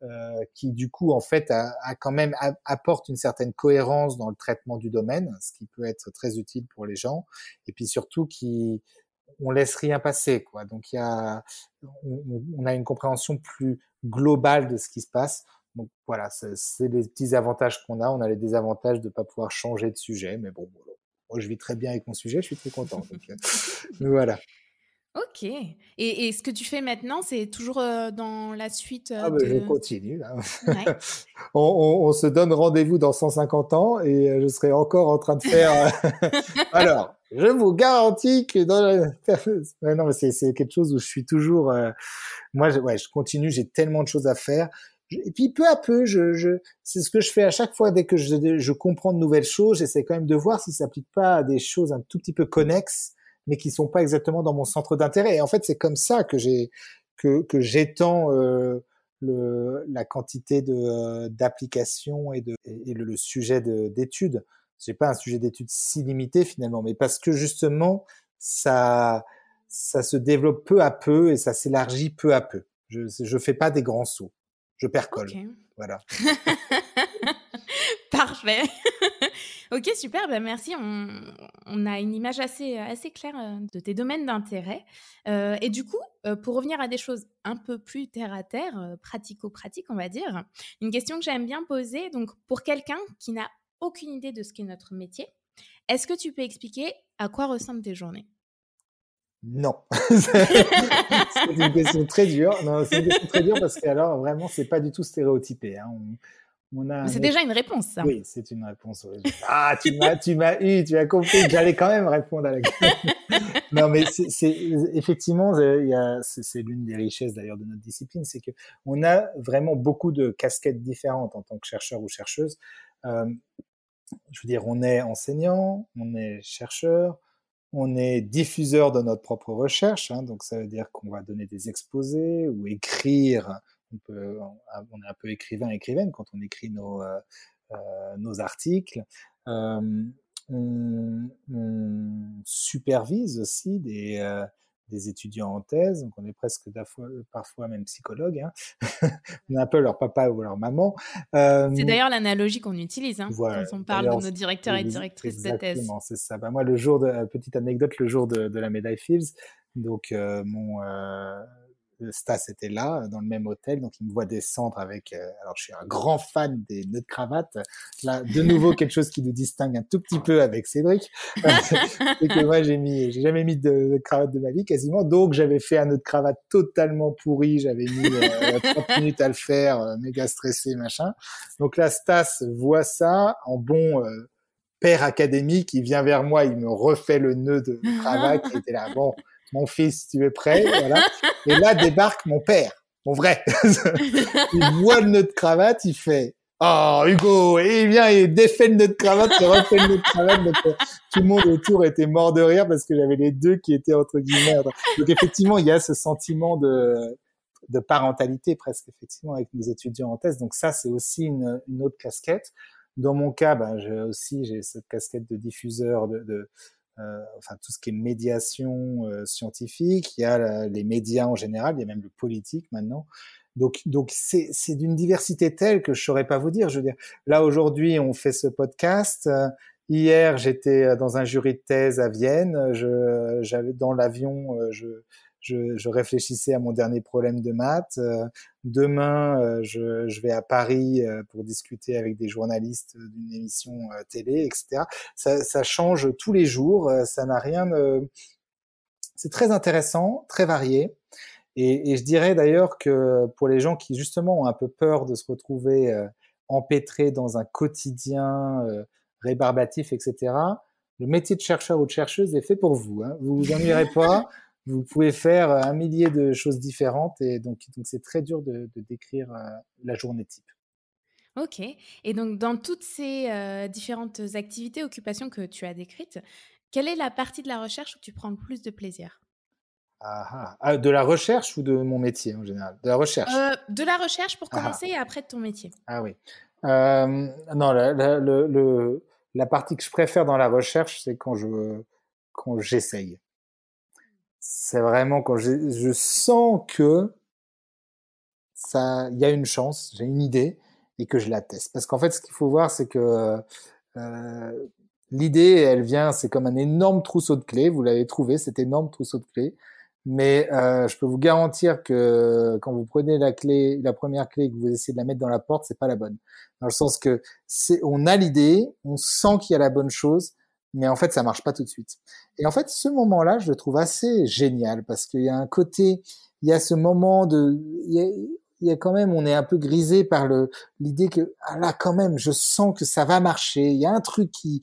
euh, qui du coup en fait a, a quand même apporte une certaine cohérence dans le traitement du domaine, ce qui peut être très utile pour les gens, et puis surtout qui on laisse rien passer, quoi. Donc il y a, on, a une compréhension plus globale de ce qui se passe. Donc voilà, c'est les petits avantages qu'on a. On a les désavantages de ne pas pouvoir changer de sujet, mais bon, moi je vis très bien avec mon sujet, je suis très content. Donc, euh, voilà. Ok. Et, ce que tu fais maintenant, c'est toujours euh, dans la suite euh, ah ben, Je continue. Là. on, on, se donne rendez-vous dans 150 ans et je serai encore en train de faire... Alors, je vous garantis que dans la... non, mais c'est quelque chose où je suis toujours. Euh, moi, je, ouais, je continue. J'ai tellement de choses à faire. Et puis peu à peu, je, je c'est ce que je fais à chaque fois dès que je, je comprends de nouvelles choses. J'essaie quand même de voir si ça s'applique pas à des choses un tout petit peu connexes, mais qui sont pas exactement dans mon centre d'intérêt. Et en fait, c'est comme ça que j'ai que, que j'étends euh, le, la quantité de euh, d'applications et de et le, le sujet d'études j'ai pas un sujet d'étude si limité finalement, mais parce que justement ça ça se développe peu à peu et ça s'élargit peu à peu. Je je fais pas des grands sauts, je percole. Voilà. Parfait. ok, super. Ben merci. On, on, a une image assez, assez claire euh, de tes domaines d'intérêt. Euh, et du coup, euh, pour revenir à des choses un peu plus terre à terre, pratico-pratique, on va dire, une question que j'aime bien poser. Donc, pour quelqu'un qui n'a aucune idée de ce qu'est notre métier. Est-ce que tu peux expliquer à quoi ressemblent tes journées? Non, c'est une question très dure. C'est une question très dure parce que alors vraiment c'est pas du tout stéréotypé. Hein. On, c'est déjà une réponse. Ça. Oui, c'est une réponse. Ah, tu m'as, tu m'as eu, tu as compris. J'allais quand même répondre à la question. non, mais c'est effectivement, c'est l'une des richesses d'ailleurs de notre discipline, c'est que on a vraiment beaucoup de casquettes différentes en tant que chercheur ou chercheuse. Euh, je veux dire, on est enseignant, on est chercheur, on est diffuseur de notre propre recherche, hein, donc ça veut dire qu'on va donner des exposés ou écrire. On, peut, est un peu écrivain, écrivaine quand on écrit nos, euh, euh, articles. Euh, on, supervise aussi des, des étudiants en thèse, donc on est presque parfois même psychologue. Hein. on est un peu leur papa ou leur maman. Euh, c'est d'ailleurs l'analogie qu'on utilise hein, quand on parle de nos directeurs et directrices de thèse. Exactement, c'est ça. Bah, moi, le jour de, petite anecdote, le jour de, de la médaille Fields, donc euh, mon euh, Stas était là, dans le même hôtel, donc il me voit descendre avec. Euh, alors, je suis un grand fan des nœuds de cravate. Là, de nouveau, quelque chose qui nous distingue un tout petit peu avec Cédric. c'est que moi, j'ai mis, j'ai jamais mis de, cravate de ma vie quasiment. Donc, j'avais fait un nœud de cravate totalement pourri. J'avais mis euh, 30 minutes à le faire, euh, méga stressé, machin. Donc là, Stas voit ça en bon euh, père académique. Il vient vers moi, il me refait le nœud de cravate. Il était là, bon mon fils, tu es prêt voilà. Et là débarque mon père, mon vrai. il voit de cravate, il fait Oh Hugo, et il vient et défait de cravate, il refait de cravate. Donc, euh, tout le monde autour était mort de rire parce que j'avais les deux qui étaient entre guillemets. Donc effectivement, il y a ce sentiment de de parentalité presque effectivement avec nos étudiants en thèse. Donc ça, c'est aussi une, une, autre casquette. Dans mon cas, ben, j'ai aussi j'ai cette casquette de diffuseur de, de enfin tout ce qui est médiation euh, scientifique, il y a les médias en général, il y a même le politique maintenant. Donc, donc c'est, c'est d'une diversité telle que je saurais pas vous dire. Je veux dire, là aujourd'hui, on fait ce podcast. Hier, j'étais dans un jury de thèse à Vienne. Je, j'avais dans l'avion, je, je, réfléchissais à mon dernier problème de maths. Euh, demain, euh, je, je, vais à Paris euh, pour discuter avec des journalistes d'une émission télé, etc. Ça, ça, change tous les jours. Ça n'a rien. De... C'est très intéressant, très varié. Et, je dirais d'ailleurs que pour les gens qui justement ont un peu peur de se retrouver empêtrés dans un quotidien rébarbatif, etc. Le métier de chercheur ou de chercheuse est fait pour vous. Hein. Vous vous ennuierez pas vous pouvez faire un millier de choses différentes et donc donc c'est très dur de, de décrire euh, la journée type. Ok. Et donc dans toutes ces euh, différentes activités, occupations que tu as décrites, quelle est la partie de la recherche où tu prends le plus de plaisir? Ah, ah, ah, de la recherche ou de mon métier en général? De la recherche. Euh, de la recherche pour commencer et après de ton métier. Ah oui. Euh, non, la, la, le, la partie que je préfère dans la recherche, c'est quand je quand j'essaye c'est vraiment quand je, je, sens que ça, il y a une chance, j'ai une idée et que je la teste. Parce qu'en fait, ce qu'il faut voir, c'est que euh, l'idée, elle vient, c'est comme un énorme trousseau de clés. Vous l'avez trouvé, cet énorme trousseau de clés. Mais euh, je peux vous garantir que quand vous prenez la clé, la première clé et que vous essayez de la mettre dans la porte, c'est pas la bonne. Dans le sens que on a l'idée, on sent qu'il y a la bonne chose, mais en fait ça marche pas tout de suite. Et en fait ce moment-là, je le trouve assez génial parce qu'il y a un côté, il y a ce moment de, il y a quand même, on est un peu grisé par le l'idée que ah là quand même, je sens que ça va marcher. Il y a un truc qui,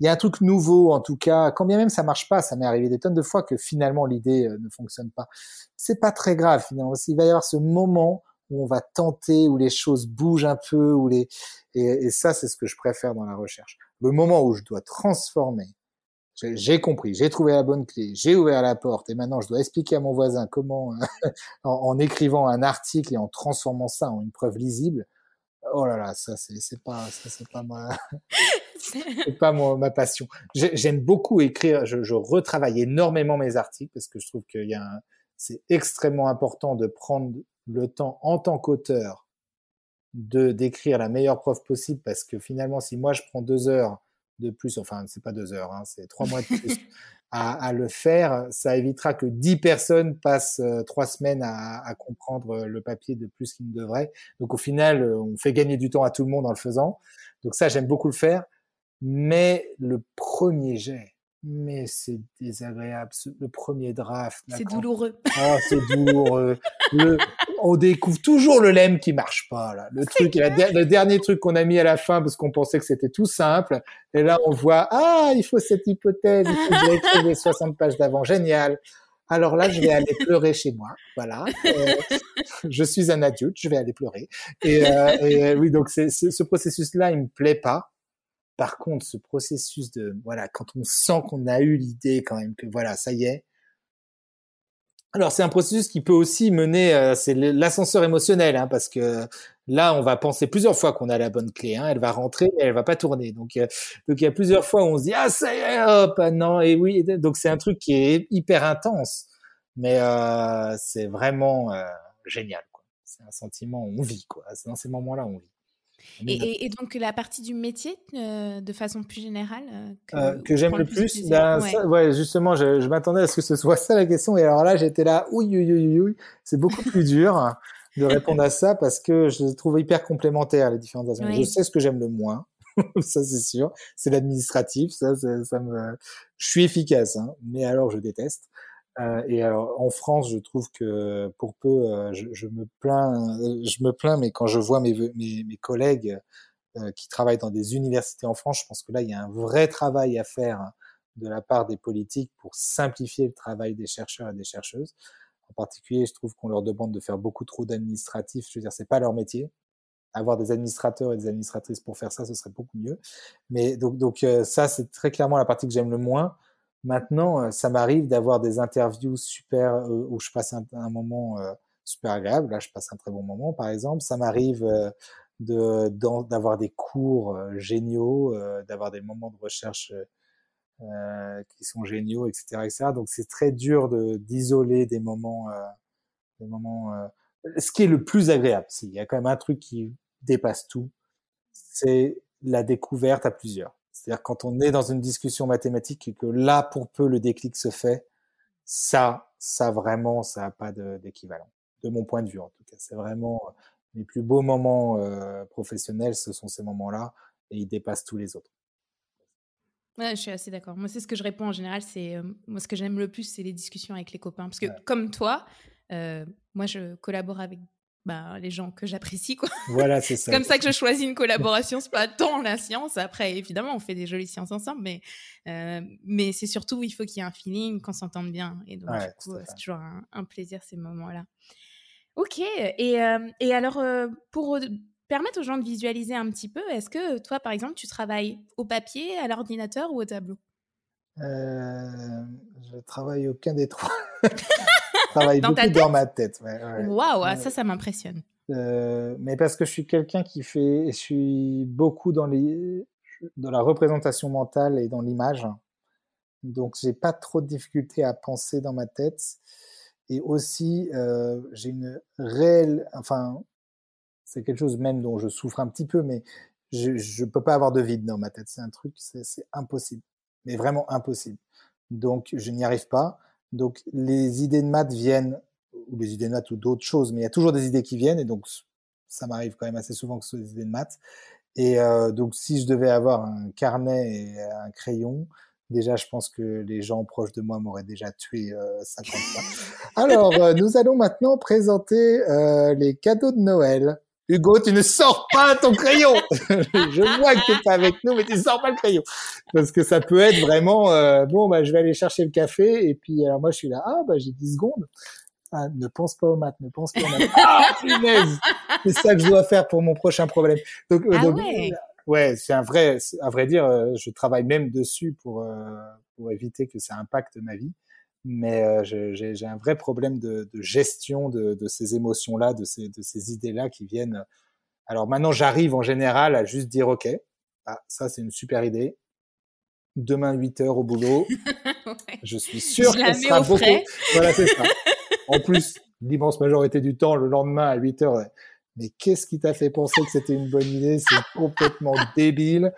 il y a un truc nouveau en tout cas. Quand bien même ça marche pas, ça m'est arrivé des tonnes de fois que finalement l'idée euh, ne fonctionne pas. C'est pas très grave finalement. Il va y avoir ce moment où on va tenter, où les choses bougent un peu, où les et, ça c'est ce que je préfère dans la recherche. Le moment où je dois transformer j'ai compris, j'ai trouvé la bonne clé, j'ai ouvert la porte et maintenant je dois expliquer à mon voisin comment, en, écrivant un article et en transformant ça en une preuve lisible. Oh là là, ça c'est pas, ça c'est pas ma, c'est pas ma passion. J'aime beaucoup écrire, je, je, retravaille énormément mes articles parce que je trouve qu'il y a, c'est extrêmement important de prendre le temps en tant qu'auteur de d'écrire la meilleure preuve possible parce que finalement si moi je prends deux heures de plus, enfin c'est pas deux heures, hein, c'est trois mois de plus à, à, le faire, ça évitera que dix personnes passent euh, trois semaines à, à, comprendre le papier de plus qu'ils ne devraient. Donc au final, euh, on fait gagner du temps à tout le monde en le faisant. Donc ça, j'aime beaucoup le faire. Mais le premier jet, mais c'est désagréable. Le premier draft. C'est douloureux. Oh, c'est douloureux. le... On découvre toujours le lemme qui marche pas. Là. Le truc, le dernier truc qu'on a mis à la fin parce qu'on pensait que c'était tout simple. Et là, on voit ah, il faut cette hypothèse. Il faut que les 60 pages d'avant. Génial. Alors là, je vais aller pleurer chez moi. Voilà. Euh, je suis un adulte, je vais aller pleurer. Et, euh, et oui, donc ce processus-là, il me plaît pas. Par contre, ce processus de, voilà, quand on sent qu'on a eu l'idée quand même que voilà, ça y est. Alors c'est un processus qui peut aussi mener, euh, c'est l'ascenseur émotionnel, hein, parce que là on va penser plusieurs fois qu'on a la bonne clé, hein, elle va rentrer, mais elle va pas tourner. Donc, euh, donc il y a plusieurs fois où on se dit ah ça y est, hop, ah non et oui. Donc c'est un truc qui est hyper intense, mais euh, c'est vraiment euh, génial. C'est un sentiment, on vit quoi. C'est dans ces moments-là on vit. Et, et, donc la partie du métier, euh, de façon plus générale, euh, que, euh, que j'aime le plus, ben, ouais. Ça, ouais. justement, je, je m'attendais à ce que ce soit ça la question, et alors là j'étais là, oui, oui, oui, oui, c'est beaucoup plus dur de répondre à ça parce que je trouve hyper complémentaires les différentes actions. Oui. Je sais ce que j'aime le moins, ça c'est sûr, c'est l'administratif, ça, ça, ça, me, je suis efficace, hein, mais alors je déteste. Euh, et alors, en France, je trouve que pour peu, euh, je, me plains, je me plains, mais quand je vois mes, mes, collègues euh, qui travaillent dans des universités en France, je pense que là, il y a un vrai travail à faire de la part des politiques pour simplifier le travail des chercheurs et des chercheuses. En particulier, je trouve qu'on leur demande de faire beaucoup trop d'administratifs. Je veux dire, c'est pas leur métier. Avoir des administrateurs et des administratrices pour faire ça, ce serait beaucoup mieux. Mais donc ça, c'est très clairement la partie que j'aime le moins. Maintenant, euh, ça m'arrive d'avoir des interviews super euh, où je passe un, un moment euh, super agréable. Là, je passe un très bon moment, par exemple. Ça m'arrive de d'avoir des cours géniaux, d'avoir des moments de recherche euh, qui sont géniaux, etc., etc. Donc, c'est très dur de d'isoler des moments, euh, des moments. Euh... Ce qui est le plus agréable, il y a quand même un truc qui dépasse tout, c'est la découverte à plusieurs. C'est-à-dire quand on est dans une discussion mathématique et que là, pour peu, le déclic se fait, ça, ça vraiment, ça n'a pas d'équivalent. De, de, mon point de vue, en tout cas. C'est vraiment les plus beaux moments euh, professionnels, ce sont ces moments-là, et ils dépassent tous les autres. Ouais, je suis assez d'accord. Moi, c'est ce que je réponds en général. C'est euh, moi, ce que j'aime le plus, c'est les discussions avec les copains, parce que ouais. comme toi, euh, moi, je collabore avec bah, les gens que j'apprécie. Quoi. Voilà, c'est ça. comme ça que je choisis une collaboration. C'est pas tant la science. Après, évidemment, on fait des jolies sciences ensemble, mais, euh, mais c'est surtout, il faut qu'il y ait un feeling, qu'on s'entende bien. Et donc, ouais, du coup, c'est toujours un, un, plaisir ces moments-là. Ok. Et, euh, et alors, euh, pour permettre aux gens de visualiser un petit peu, est-ce que toi, par exemple, tu travailles au papier, à l'ordinateur ou au tableau? Euh, Je travaille aucun des trois. travaille dans beaucoup dans ma tête. Waouh, wow, ouais. ça, ça m'impressionne. Euh, mais parce que je suis quelqu'un qui fait, je suis beaucoup dans les, dans la représentation mentale et dans l'image. Donc, j'ai pas trop de difficultés à penser dans ma tête. Et aussi, euh, j'ai une réelle, enfin, c'est quelque chose même dont je souffre un petit peu, mais je, je peux pas avoir de vide dans ma tête. C'est un truc, c'est impossible, mais vraiment impossible. Donc, je n'y arrive pas. Donc les idées de maths viennent, ou les idées de maths ou d'autres choses, mais il y a toujours des idées qui viennent, et donc ça m'arrive quand même assez souvent que ce soit des idées de maths. Et euh, donc si je devais avoir un carnet et un crayon, Déjà, je pense que les gens proches de moi m'auraient déjà tué euh, 50 fois. Alors, euh, nous allons maintenant présenter euh, les cadeaux de Noël. Hugo, tu ne sors pas ton crayon. je vois que tu pas avec nous, mais tu sors pas le crayon parce que ça peut être vraiment euh, bon. Bah, je vais aller chercher le café et puis alors moi je suis là. Ah bah j'ai 10 secondes. Ah, ne pense pas aux maths, ne pense pas aux maths. Ah, punaise C'est ça que je dois faire pour mon prochain problème. Donc, ah donc ouais ouais, c'est un vrai, à vrai dire, euh, je travaille même dessus pour euh, pour éviter que ça impacte ma vie. Mais euh, j'ai un vrai problème de, de gestion de, de, ces émotions-là, de ces, de ces idées-là qui viennent. Alors maintenant, j'arrive en général à juste dire, ok, ah, ça c'est une super idée. Demain 8 heures au boulot. ouais. Je suis sûr que ce sera beaucoup. Voilà, c'est ça. En plus, l'immense majorité du temps, le lendemain à 8 heures, mais qu'est-ce qui t'a fait penser que c'était une bonne idée? C'est complètement débile.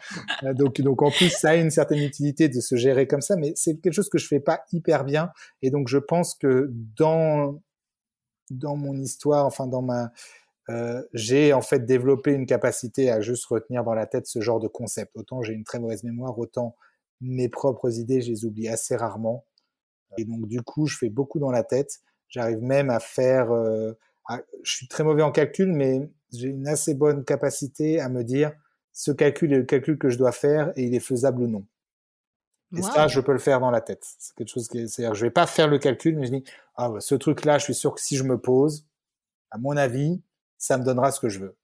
Euh, donc, donc en plus, ça a une certaine utilité de se gérer comme ça, mais c'est quelque chose que je fais pas hyper bien. Et donc, je pense que dans dans mon histoire, enfin dans ma, euh, j'ai en fait développé une capacité à juste retenir dans la tête ce genre de concept. Autant j'ai une très mauvaise mémoire, autant mes propres idées, je les oublie assez rarement. Et donc du coup, je fais beaucoup dans la tête. J'arrive même à faire euh, ah, je suis très mauvais en calcul, mais j'ai une assez bonne capacité à me dire ce calcul est le calcul que je dois faire et il est faisable ou non. Et ça, je peux le faire dans la tête. C'est quelque chose qui, c'est-à-dire, je vais pas faire le calcul, mais je dis, ah, ce truc-là, je suis sûr que si je me pose, à mon avis, ça me donnera ce que je veux.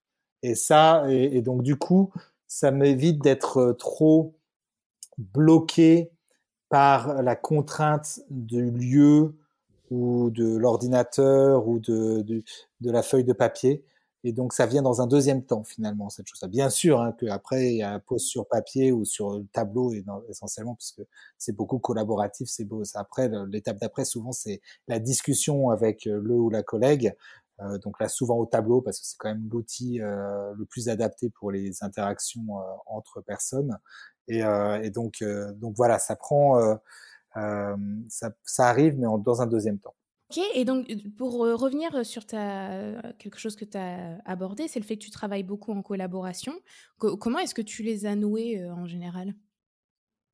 Et ça, et, et donc du coup, ça m'évite d'être euh, trop bloqué par la contrainte du lieu, ou de l'ordinateur ou de, de, de, la feuille de papier. Et donc, ça vient dans un deuxième temps, finalement, cette chose-là. Bien sûr hein, qu'après, il y a un pose sur papier ou sur le tableau, essentiellement, puisque c'est beaucoup collaboratif. C'est beau. Après, l'étape d'après, souvent, c'est la discussion avec euh, le ou la collègue. Euh, donc là, souvent au tableau, parce que c'est quand même l'outil euh, le plus adapté pour les interactions euh, entre personnes. Et, euh, et donc, donc voilà, ça prend ça, ça, arrive, mais en, dans un deuxième temps. Ok, et donc pour revenir sur ta, quelque chose que tu as abordé, c'est le fait que tu travailles beaucoup en collaboration. comment est-ce que tu les as noués euh, en général?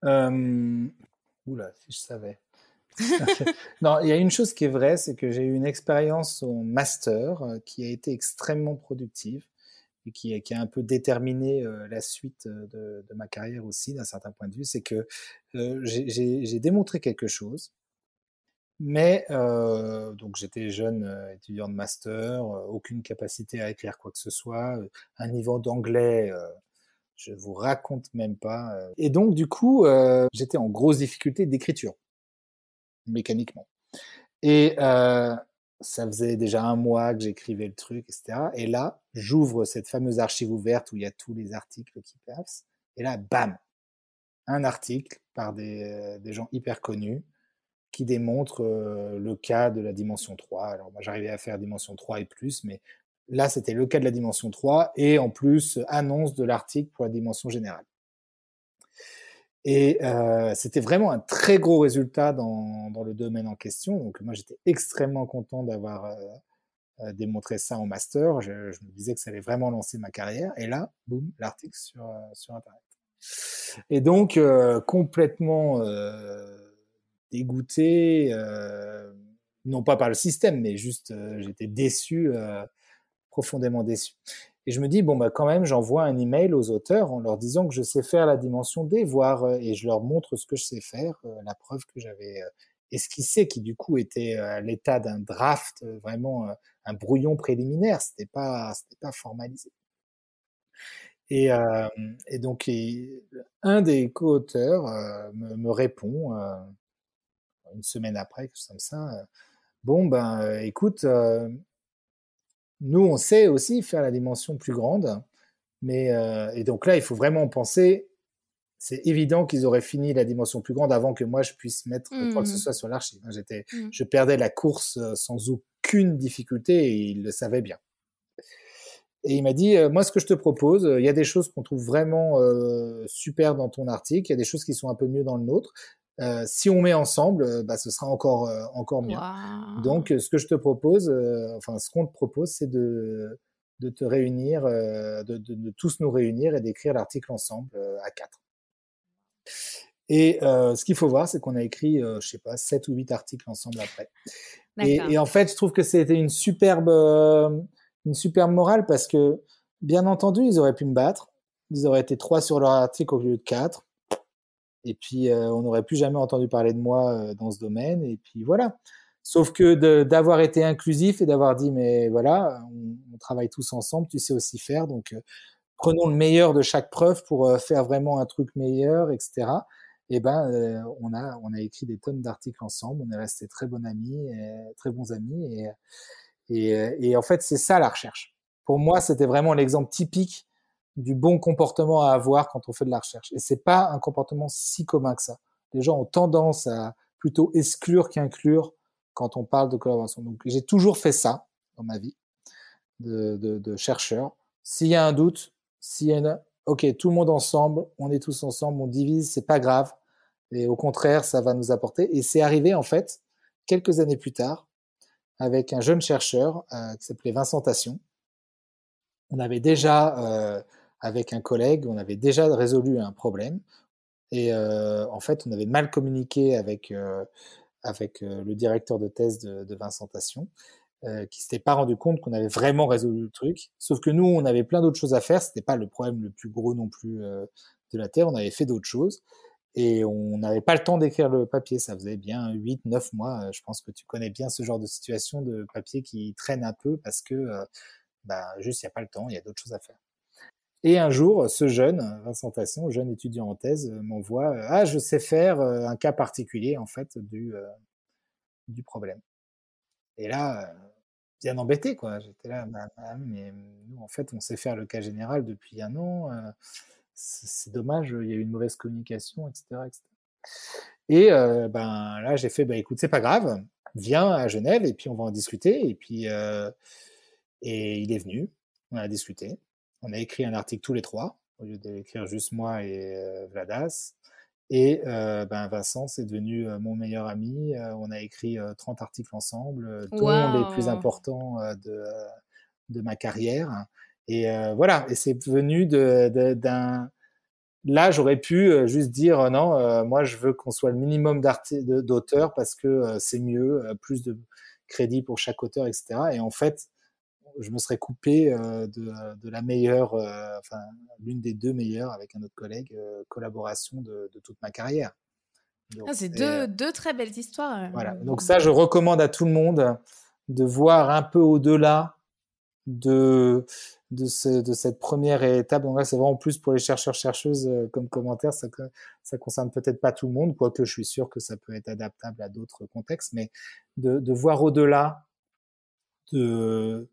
Euh, Oula, si je savais. non, il y a une chose qui est vraie, c'est que j'ai eu une expérience au master qui a été extrêmement productive et qui, a un peu déterminé euh, la suite euh, de, ma carrière aussi d'un certain point de vue, c'est que euh, j'ai démontré quelque chose, mais donc j'étais jeune étudiant de master, aucune capacité à écrire quoi que ce soit, un niveau d'anglais, je vous raconte même pas. Et donc du coup, j'étais en grosse difficulté d'écriture, mécaniquement. Et ça faisait déjà un mois que j'écrivais le truc, etc. Et là, j'ouvre cette fameuse archive ouverte où il y a tous les articles qui passent. Et là, bam, un article par des, euh, des gens hyper connus qui démontre euh, le cas de la dimension 3. Alors moi, j'arrivais à faire dimension 3 et plus, mais là, c'était le cas de la dimension 3 et en plus, annonce de l'article pour la dimension générale. Et euh, c'était vraiment un très gros résultat dans, dans, le domaine en question. Donc moi, j'étais extrêmement content d'avoir euh, euh, démontré ça en master. Je, je, me disais que ça allait vraiment lancer ma carrière. Et là, boum, l'article sur, euh, sur Internet. Et donc, euh, complètement euh, dégoûté, non pas par le système, mais juste j'étais déçu, profondément déçu. Et je me dis, bon, bah, quand même, j'envoie un email aux auteurs en leur disant que je sais faire la dimension D, voire, euh, et je leur montre ce que je sais faire, euh, la preuve que j'avais euh, esquissée, qui du coup était à l'état d'un draft, vraiment un brouillon préliminaire, c'était pas, c'était pas formalisé. Et, euh, et donc, un des co-auteurs euh, me, répond euh, une semaine après, que comme ça. bon, ben, écoute, nous, on sait aussi faire la dimension plus grande, mais euh, et donc là, il faut vraiment penser. C'est évident qu'ils auraient fini la dimension plus grande avant que moi je puisse mettre mmh. quoi que ce mmh. soit sur l'archive. J'étais, mmh. je perdais la course euh, sans aucune difficulté et il le savait bien. Et il m'a dit, euh, moi, ce que je te propose, euh, il y a des choses qu'on trouve vraiment euh, super dans ton article, il y a des choses qui sont un peu mieux dans le nôtre. Euh, si on met ensemble, euh, bah, ce sera encore euh, encore mieux. Wow. Donc, ce que je te propose, enfin, ce qu'on te propose, c'est de de te réunir, de, de, de, tous nous réunir et d'écrire l'article ensemble à quatre. Et ce qu'il faut voir, c'est qu'on a écrit, je sais pas, 7 ou 8 articles ensemble après. Et, et, en fait, je trouve que c'était une superbe, une superbe morale parce que, bien entendu, ils auraient pu me battre. Ils auraient été 3 sur leur article au lieu de 4. Et puis, on n'aurait plus jamais entendu parler de moi dans ce domaine. Et puis, voilà. Sauf que d'avoir été inclusif et d'avoir dit, mais voilà, on, travaille tous ensemble, tu sais aussi faire, donc prenons le meilleur de chaque preuve pour faire vraiment un truc meilleur, etc. Et ben, on a on a écrit des tonnes d'articles ensemble, on est restés très bons amis, très bons amis, et en fait c'est ça la recherche. Pour moi, c'était vraiment l'exemple typique du bon comportement à avoir quand on fait de la recherche. Et c'est pas un comportement si commun que ça. Les gens ont tendance à plutôt exclure qu'inclure quand on parle de collaboration. Donc j'ai toujours fait ça dans ma vie de, de, de chercheur. S'il y a un doute, s'il y a une, ok, tout le monde ensemble, on est tous ensemble, on divise, c'est pas grave. Et au contraire, ça va nous apporter. Et c'est arrivé en fait quelques années plus tard avec un jeune chercheur euh, qui s'appelait Vincent Tation. On avait déjà, euh, avec un collègue, on avait déjà résolu un problème. Et euh, en fait, on avait mal communiqué avec euh, avec euh, le directeur de thèse de, de Vincent Tation, euh, qui s'était pas rendu compte qu'on avait vraiment résolu le truc. Sauf que nous, on avait plein d'autres choses à faire. C'était pas le problème le plus gros non plus euh, de la Terre. On avait fait d'autres choses et on n'avait pas le temps d'écrire le papier. Ça faisait bien 8, 9 mois. Je pense que tu connais bien ce genre de situation de papier qui traîne un peu parce que bah, juste il n'y a pas le temps, il y a d'autres choses à faire. Et un jour, ce jeune, Vincent Tasson, jeune étudiant en thèse, euh, m'envoie euh, Ah, je sais faire euh, un cas particulier, en fait, du, du problème. Et là, bien embêté, quoi. J'étais là, bah, bah mais nous, en fait, on sait faire le cas général depuis un an. c'est dommage, il y a eu une mauvaise communication, etc. etc. Et ben là, j'ai fait bah, écoute, c'est pas grave, viens à Genève et puis on va en discuter. Et puis, et il est venu, on a discuté. On a écrit un article tous les trois, au lieu d'écrire juste moi et euh, Vladas. Et euh, ben Vincent, c'est devenu euh, mon meilleur ami. on a écrit 30 articles ensemble, dont les plus importants de, de ma carrière. Et voilà, et c'est venu d'un... Là, j'aurais pu juste dire non, moi je veux qu'on soit le minimum d'auteurs parce que c'est mieux, plus de crédit pour chaque auteur, etc. Et en fait, je me serais coupé euh, de, de, la meilleure, euh, enfin l'une des deux meilleures avec un autre collègue euh, collaboration de, de, toute ma carrière. Ah, c'est deux, deux, très belles histoires. Voilà. Donc ça, je recommande à tout le monde de voir un peu au-delà de de, ce, de, cette première étape. Donc là, c'est vraiment plus pour les chercheurs chercheuses comme commentaire. Ça, ça concerne peut-être pas tout le monde, quoique je suis sûr que ça peut être adaptable à d'autres contextes, mais de, de voir au-delà de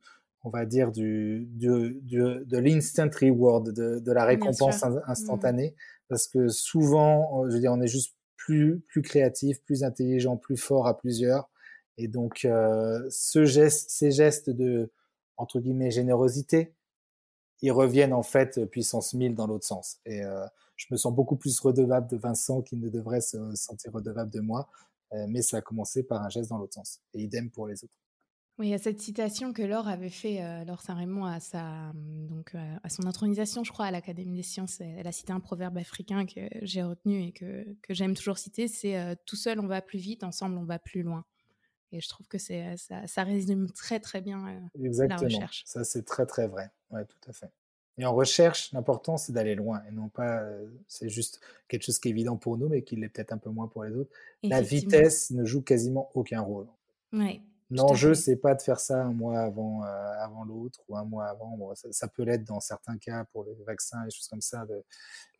on va dire, du, du, du de l'instant reward, de, de, la récompense mmh. instantanée. Parce que souvent, je veux dire, on est juste plus, plus créatif, plus intelligent, plus fort à plusieurs. Et donc, euh, ce geste, ces gestes de, entre guillemets, générosité, ils reviennent en fait puissance 1000 dans l'autre sens. Et euh, je me sens beaucoup plus redevable de Vincent qu'il ne devrait se sentir redevable de moi. Euh, mais ça a commencé par un geste dans l'autre sens. Et idem pour les autres. Oui, il y a cette citation que Laure avait fait, euh, Laure Saint-Raymond, à, sa, donc, euh, à son intronisation, je crois, à l'Académie des sciences. Elle a cité un proverbe africain que j'ai retenu et que, que j'aime toujours citer, c'est euh, Tout seul, on va plus vite, ensemble, on va plus loin ». Et je trouve que c'est, ça, ça, résume très, très bien Exactement. la recherche. Ça, c'est très, très vrai. Oui, tout à fait. Et en recherche, l'important, c'est d'aller loin et non pas, c'est juste quelque chose qui est évident pour nous, mais qui l'est peut-être un peu moins pour les autres. La vitesse ne joue quasiment aucun rôle. Oui. L'enjeu, c'est pas de faire ça un mois avant, euh, avant l'autre ou un mois avant. Bon, ça, ça, peut l'être dans certains cas pour les vaccins et choses comme ça. De...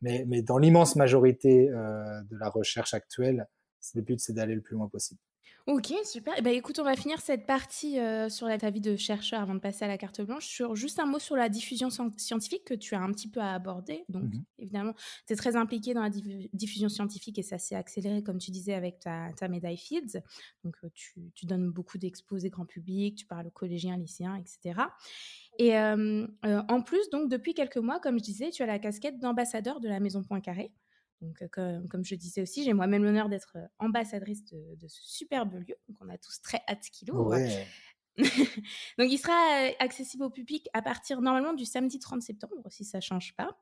Mais, mais dans l'immense majorité euh, de la recherche actuelle, le but, c'est d'aller le plus loin possible. Ok, super. Eh ben, écoute, on va finir cette partie euh, sur ta vie de chercheur avant de passer à la carte blanche. Sur juste un mot sur la diffusion scientifique que tu as un petit peu abordé. Donc, mmh évidemment, tu es très impliqué dans la diffusion scientifique et ça s'est accéléré, comme tu disais, avec ta, ta médaille Fields. Donc, euh, tu, tu, donnes beaucoup d'exposés grand public, tu parles aux collégiens, lycéens, etc. Et euh, en plus, donc, depuis quelques mois, comme je disais, tu as la casquette d'ambassadeur de la Maison Poincaré. Donc, comme, comme, je disais aussi, j'ai moi-même l'honneur d'être ambassadrice de, ce superbe lieu. Donc, on a tous très hâte qu'il ouvre. Donc, il sera accessible au public à partir normalement du samedi 30 septembre, si ça ne change pas.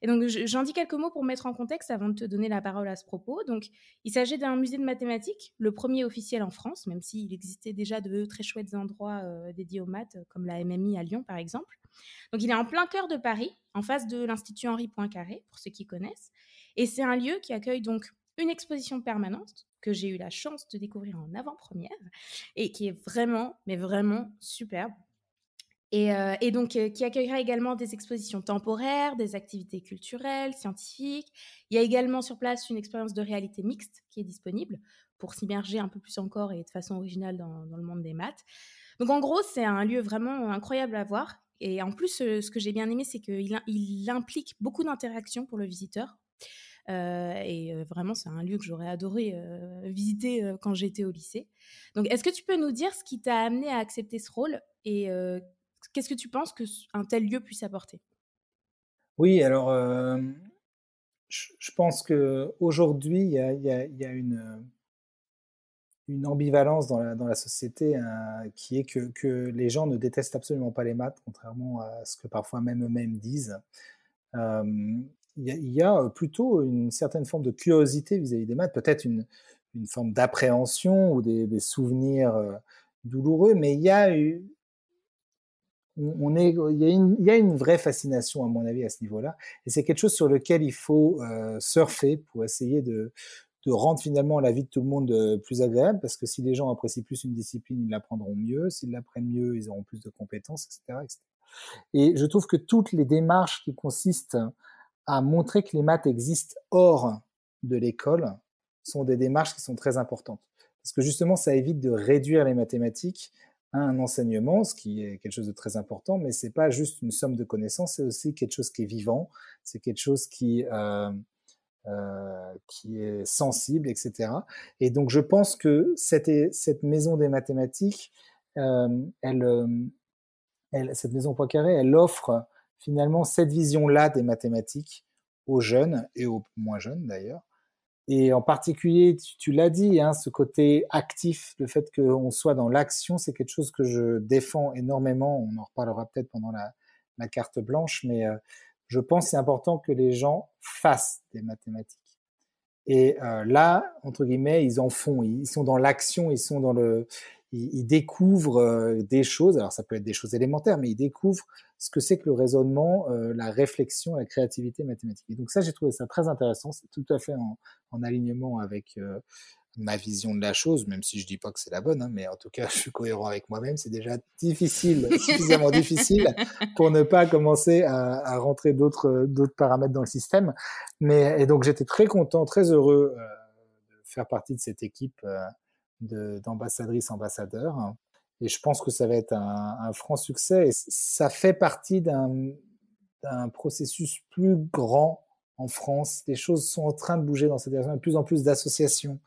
Et donc, j'en dis quelques mots pour mettre en contexte avant de te donner la parole à ce propos. Donc, il s'agit d'un musée de mathématiques, le premier officiel en France, même s'il existait déjà de très chouettes endroits dédiés aux maths, comme la MMI à Lyon, par exemple. Donc, il est en plein cœur de Paris, en face de l'Institut Henri Poincaré, pour ceux qui connaissent. Et c'est un lieu qui accueille donc une exposition permanente que j'ai eu la chance de découvrir en avant-première et qui est vraiment, mais vraiment superbe. Et, euh, donc, euh, qui accueillera également des expositions temporaires, des activités culturelles, scientifiques. Il y a également sur place une expérience de réalité mixte qui est disponible pour s'immerger un peu plus encore et de façon originale dans, le monde des maths. Donc, en gros, c'est un lieu vraiment incroyable à voir. Et en plus, euh, ce que j'ai bien aimé, c'est qu'il il implique beaucoup d'interactions pour le visiteur. Euh, et euh, vraiment, c'est un lieu que j'aurais adoré euh, visiter quand j'étais au lycée. Donc, est-ce que tu peux nous dire ce qui t'a amené à accepter ce rôle et qu'est-ce que tu penses qu'un tel lieu puisse apporter? Oui, alors, je, pense qu'aujourd'hui, il y a, une ambivalence dans la, société qui est que, les gens ne détestent absolument pas les maths, contrairement à ce que parfois même eux-mêmes disent il y, a plutôt une certaine forme de curiosité vis-à-vis des maths, peut-être une, forme d'appréhension ou des, souvenirs douloureux, mais il y a une, vraie fascination, à mon avis, à ce niveau-là. Et c'est quelque chose sur lequel il faut surfer pour essayer de, rendre finalement la vie de tout le monde plus agréable, parce que si les gens apprécient plus une discipline, ils l'apprendront mieux. S'ils l'apprennent mieux, ils auront plus de compétences, etc., etc. Et je trouve que toutes les démarches qui consistent à montrer que les maths existent hors de l'école sont des démarches qui sont très importantes. Parce que justement, ça évite de réduire les mathématiques à un enseignement, ce qui est quelque chose de très important, mais c'est pas juste une somme de connaissances, c'est aussi quelque chose qui est vivant, c'est quelque chose qui, euh, euh, qui est sensible, etc. Et donc, je pense que cette, maison des mathématiques, euh, euh, elle, cette maison Poincaré, elle offre finalement cette vision-là des mathématiques aux jeunes et aux moins jeunes d'ailleurs. Et en particulier, tu, l'as dit, hein, ce côté actif, le fait qu'on soit dans l'action, c'est quelque chose que je défends énormément. On en reparlera peut-être pendant la, carte blanche, mais euh, je pense c'est important que les gens fassent des mathématiques. Et euh, là, entre guillemets, ils en font, ils sont dans l'action, ils sont dans le, ils, découvrent euh, des choses. Alors ça peut être des choses élémentaires, mais ils découvrent ce que c'est que le raisonnement, euh, la réflexion, la créativité mathématique. Et donc ça, j'ai trouvé ça très intéressant. C'est tout à fait en, en alignement avec euh, ma vision de la chose, même si je dis pas que c'est la bonne, hein, mais en tout cas, je suis cohérent avec moi-même. C'est déjà difficile, suffisamment difficile pour ne pas commencer à, à rentrer d'autres d'autres paramètres dans le système. Mais et donc j'étais très content, très heureux euh, de faire partie de cette équipe d'ambassadrices ambassadeurs. Et je pense que ça va être un, franc succès. Et ça fait partie d'un processus plus grand en France. Les choses sont en train de bouger dans cette direction. De plus en plus d'associations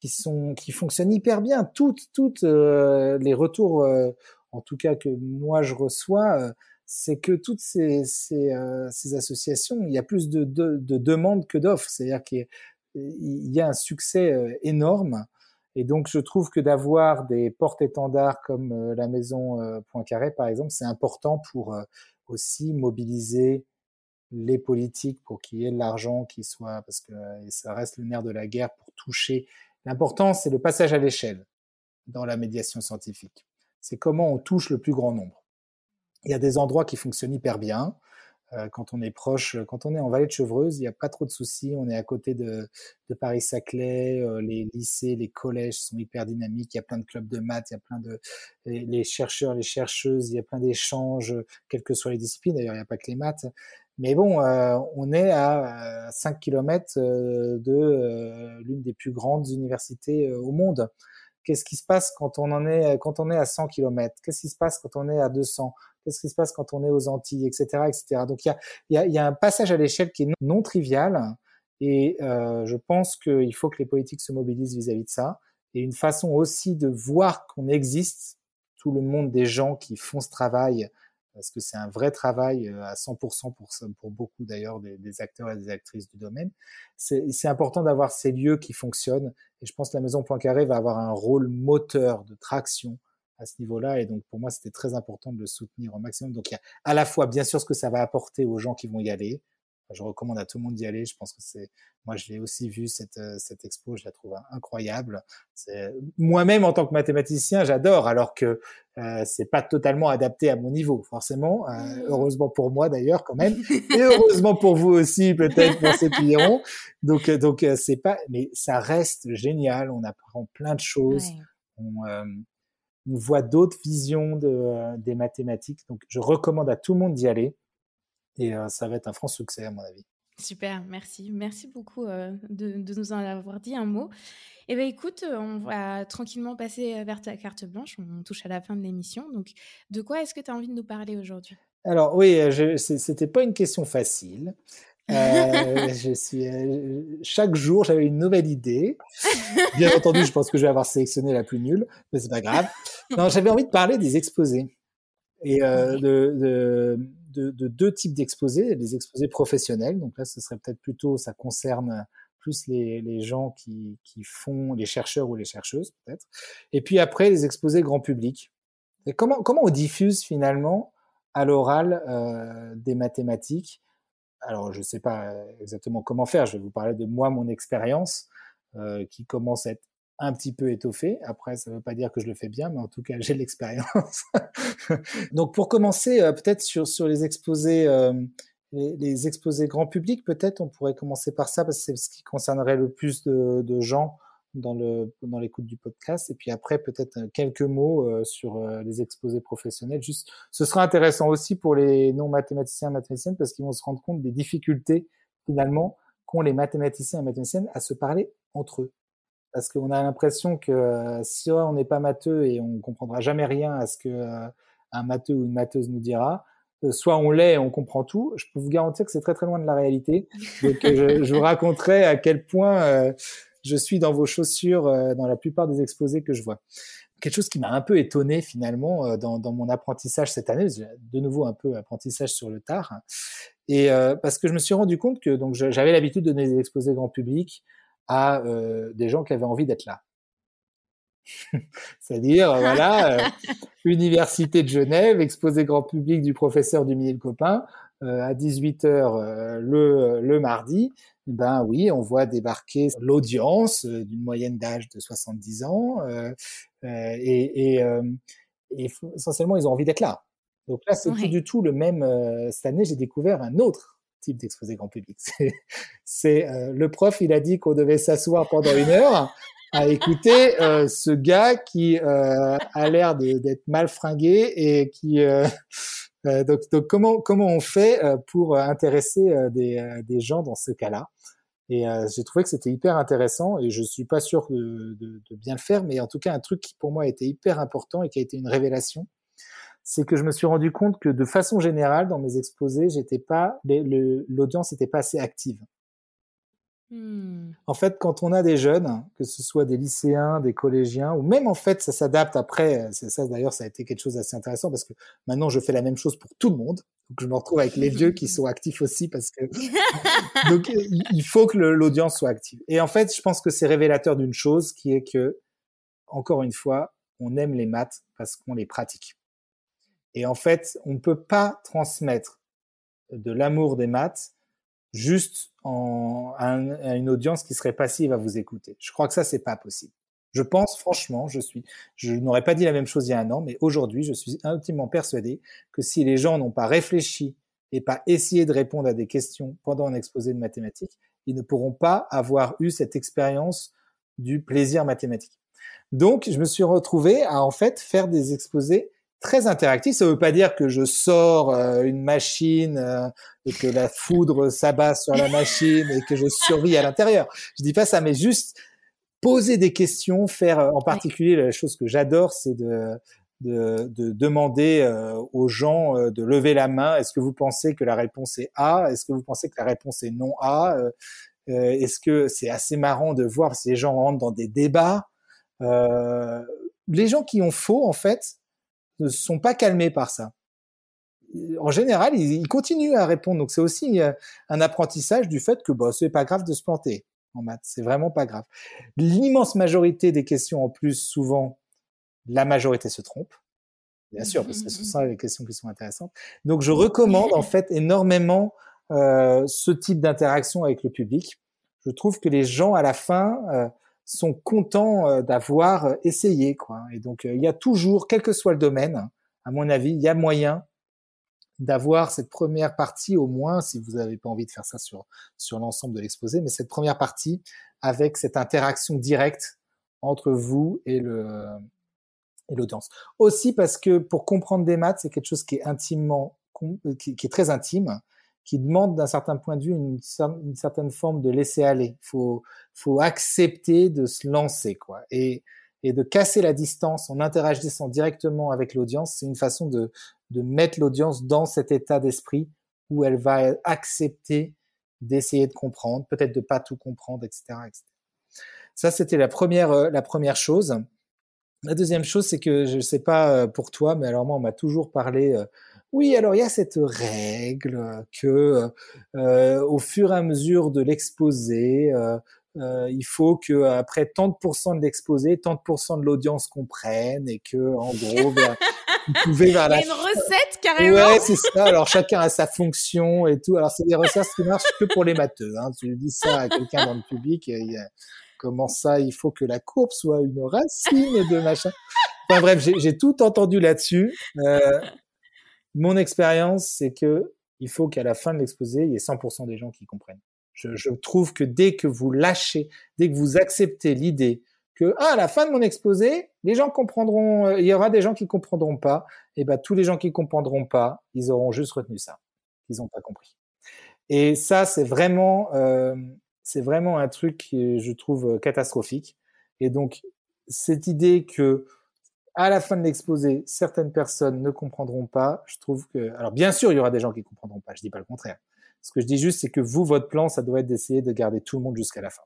qui sont qui fonctionnent hyper bien. Toutes toutes euh, les retours, euh, en tout cas que moi je reçois, euh, c'est que toutes ces ces, ces, associations, il y a plus de, de, de demandes que d'offres. C'est-à-dire qu'il y a un succès énorme. Et donc, je trouve que d'avoir des porte-étendards comme euh, la maison euh, Poincaré, par exemple, c'est important pour euh, aussi mobiliser les politiques pour qu'il y ait de l'argent qui soit, parce que ça reste le nerf de la guerre pour toucher. L'important, c'est le passage à l'échelle dans la médiation scientifique. C'est comment on touche le plus grand nombre. Il y a des endroits qui fonctionnent hyper bien. Euh, quand on est proche, quand on est en vallée de Chevreuse, il n'y a pas trop de soucis. On est à côté de, Paris-Saclay, euh, les lycées, les collèges sont hyper dynamiques. Il y a plein de clubs de maths, il y a plein de les, chercheurs, les chercheuses, il y a plein d'échanges, quelles que soient les disciplines. D'ailleurs, il n'y a pas que les maths. Mais bon, euh, on est à 5 km de l'une des plus grandes universités au monde. Qu'est-ce qui se passe quand on en est quand on est à 100 km Qu'est-ce qui se passe quand on est à 200 qu'est-ce qui se passe quand on est aux Antilles, etc., etc. Donc il y a, y, a, y a, un passage à l'échelle qui est non, trivial, et euh, je pense qu'il faut que les politiques se mobilisent vis-à-vis de ça, et une façon aussi de voir qu'on existe, tout le monde des gens qui font ce travail, parce que c'est un vrai travail euh, à 100% pour, pour beaucoup d'ailleurs des, des, acteurs et des actrices du domaine. C'est important d'avoir ces lieux qui fonctionnent, et je pense que la Maison Poincaré va avoir un rôle moteur de traction à ce niveau-là. Et donc, pour moi, c'était très important de le soutenir au maximum. Donc, il y a à la fois, bien sûr, ce que ça va apporter aux gens qui vont y aller. Je recommande à tout le monde d'y aller. Je pense que c'est, moi, je l'ai aussi vu cette, euh, cette expo. Je la trouve incroyable. Moi-même, en tant que mathématicien, j'adore, alors que euh, c'est pas totalement adapté à mon niveau, forcément. Euh, mmh. heureusement pour moi, d'ailleurs, quand même. Et heureusement pour vous aussi, peut-être, pour ces clients. Donc, euh, donc, c'est pas, mais ça reste génial. On apprend plein de choses. On, on voit d'autres visions de, euh, des mathématiques. Donc, je recommande à tout le monde d'y aller. Et euh, ça va être un franc succès, à mon avis. Super, merci. Merci beaucoup euh, de, nous en avoir dit un mot. Eh bien, écoute, on va tranquillement passer vers ta carte blanche. On touche à la fin de l'émission. Donc, de quoi est-ce que tu as envie de nous parler aujourd'hui? Alors, oui, ce n'était pas une question facile. Euh, je suis, euh, chaque jour, j'avais une nouvelle idée. Bien entendu, je pense que je vais avoir sélectionné la plus nulle, mais c'est pas grave. Non, j'avais envie de parler des exposés et euh, de, de, de, de, deux types d'exposés. Les exposés professionnels, donc là, ce serait peut-être plutôt, ça concerne plus les, les gens qui, qui font, les chercheurs ou les chercheuses peut-être. Et puis après, les exposés grand public. Et comment, comment on diffuse finalement à l'oral euh, des mathématiques alors je ne sais pas euh, exactement comment faire, je vais vous parler de moi, mon expérience, euh, qui commence à être un petit peu étoffée. Après, ça ne veut pas dire que je le fais bien, mais en tout cas, j'ai l'expérience. Donc pour commencer, euh, peut-être sur, sur les exposés, euh, les, exposés grand public, peut-être on pourrait commencer par ça, parce que c'est ce qui concernerait le plus de, de gens dans le dans l'écoute du podcast et puis après peut-être euh, quelques mots euh, sur euh, les exposés professionnels juste ce sera intéressant aussi pour les non mathématiciens et mathématiciennes parce qu'ils vont se rendre compte des difficultés finalement qu'ont les mathématiciens et mathématiciennes à se parler entre eux parce qu'on a l'impression que si on n'est pas matheux et on comprendra jamais rien à ce que un matheux ou une matheuse nous dira soit on l'est et on comprend tout. Je peux vous garantir que c'est très très loin de la réalité. Donc je, je, vous raconterai à quel point euh, je suis dans vos chaussures euh, dans la plupart des exposés que je vois. Quelque chose qui m'a un peu étonné finalement euh, dans, dans, mon apprentissage cette année, de nouveau un peu apprentissage sur le tard, et euh, parce que je me suis rendu compte que donc j'avais l'habitude de donner des exposés grand public à des gens qui avaient envie d'être là. C'est-à-dire, voilà, Université de Genève, exposé grand public du professeur du le Copain, à 18h le, le mardi, ben oui, on voit débarquer l'audience euh, d'une moyenne d'âge de 70 ans euh, euh, et, et, euh, et, essentiellement ils ont envie d'être là. Donc là, c'est ouais. plus du tout le même. cette année, j'ai découvert un autre type d'exposé grand public. C'est le prof, il a dit qu'on devait s'asseoir pendant une heure à écouter ce gars qui a l'air d'être mal fringué et qui donc, donc, comment comment on fait euh, pour intéresser euh, des, des gens dans ce cas-là? Et j'ai trouvé que c'était hyper intéressant et je suis pas sûr de, bien le faire, mais en tout cas un truc qui pour moi était hyper important et qui a été une révélation, c'est que je me suis rendu compte que de façon générale dans mes exposés, j'étais pas l'audience n'était pas assez active. Mmh. En fait, quand on a des jeunes, que ce soit des lycéens, des collégiens, ou même en fait, ça s'adapte après. Ça d'ailleurs, ça a été quelque chose d'assez intéressant parce que maintenant, je fais la même chose pour tout le monde. Donc, je me retrouve avec les vieux qui sont actifs aussi parce que donc il faut que l'audience soit active. Et en fait, je pense que c'est révélateur d'une chose qui est que, encore une fois, on aime les maths parce qu'on les pratique. Et en fait, on ne peut pas transmettre de l'amour des maths juste en, à, un, à, une audience qui serait passive à vous écouter. Je crois que ça, c'est pas possible. Je pense franchement, je suis, je n'aurais pas dit la même chose il y a un an, mais aujourd'hui, je suis intimement persuadé que si les gens n'ont pas réfléchi et pas essayé de répondre à des questions pendant un exposé de mathématiques, ils ne pourront pas avoir eu cette expérience du plaisir mathématique. Donc, je me suis retrouvé à en fait faire des exposés très interactif. Ça ne veut pas dire que je sors euh, une machine euh, et que la foudre s'abat sur la machine et que je survis à l'intérieur. Je dis pas ça, mais juste poser des questions, faire euh, en particulier la chose que j'adore, c'est de, de, de, demander euh, aux gens euh, de lever la main. Est-ce que vous pensez que la réponse est A? Est-ce que vous pensez que la réponse est non A? Est-ce que c'est assez marrant de voir si les gens rentrent dans des débats? Les gens qui ont faux, en fait, ne sont pas calmés par ça. En général, ils, continuent à répondre. Donc c'est aussi euh, un apprentissage du fait que bah, c'est pas grave de se planter en maths, c'est vraiment pas grave. L'immense majorité des questions en plus, souvent, la majorité se trompe. Bien sûr, parce que ce sont les questions qui sont intéressantes. Donc, je recommande en fait énormément euh, ce type d'interaction avec le public. Je trouve que les gens à la fin euh, sont contents euh, d'avoir essayé, quoi. Et donc, il y a toujours, quel que soit le domaine, à mon avis, il y a moyen d'avoir cette première partie au moins, si vous n'avez pas envie de faire ça sur sur l'ensemble de l'exposé, mais cette première partie avec cette interaction directe entre vous et le et l'audience. Aussi parce que pour comprendre des maths, c'est quelque chose qui est intimement, qui, est très intime, qui demande d'un certain point de vue une, certaine forme de laisser aller. Faut, faut accepter de se lancer, quoi. Et, et de casser la distance en interagissant directement avec l'audience, c'est une façon de, de mettre l'audience dans cet état d'esprit où elle va accepter d'essayer de comprendre, peut-être de pas tout comprendre, etc., etc. Ça, c'était la première, euh, la première chose. La deuxième chose, c'est que je ne sais pas euh, pour toi, mais alors moi, on m'a toujours parlé. Euh, oui, alors il y a cette règle que, euh, au fur et à mesure de l'exposé, euh, il faut que après tant de l'exposé, tant de l'audience comprenne et que en gros, ben, vous pouvez vers la. Il y a une recette carrément. Ouais, c'est ça. Alors chacun a sa fonction et tout. Alors c'est des recettes qui marchent que pour les matheux. Hein. Tu dis ça à quelqu'un dans le public, il comment ça, il faut que la courbe soit une racine de machin. Enfin bref, j'ai tout entendu là-dessus. Euh, mon expérience, c'est que il faut qu'à la fin de l'exposé, il y ait 100% des gens qui comprennent. Je, je, trouve que dès que vous lâchez, dès que vous acceptez l'idée que ah, à la fin de mon exposé, les gens comprendront, euh, il y aura des gens qui comprendront pas, et ben tous les gens qui comprendront pas, ils auront juste retenu ça, ils n'ont pas compris. Et ça, c'est vraiment euh, c'est vraiment un truc que je trouve euh, catastrophique. Et donc, cette idée que à la fin de l'exposé, certaines personnes ne comprendront pas, je trouve que, alors bien sûr, il y aura des gens qui comprendront pas, je dis pas le contraire. Ce que je dis juste, c'est que vous, votre plan, ça doit être d'essayer de garder tout le monde jusqu'à la fin.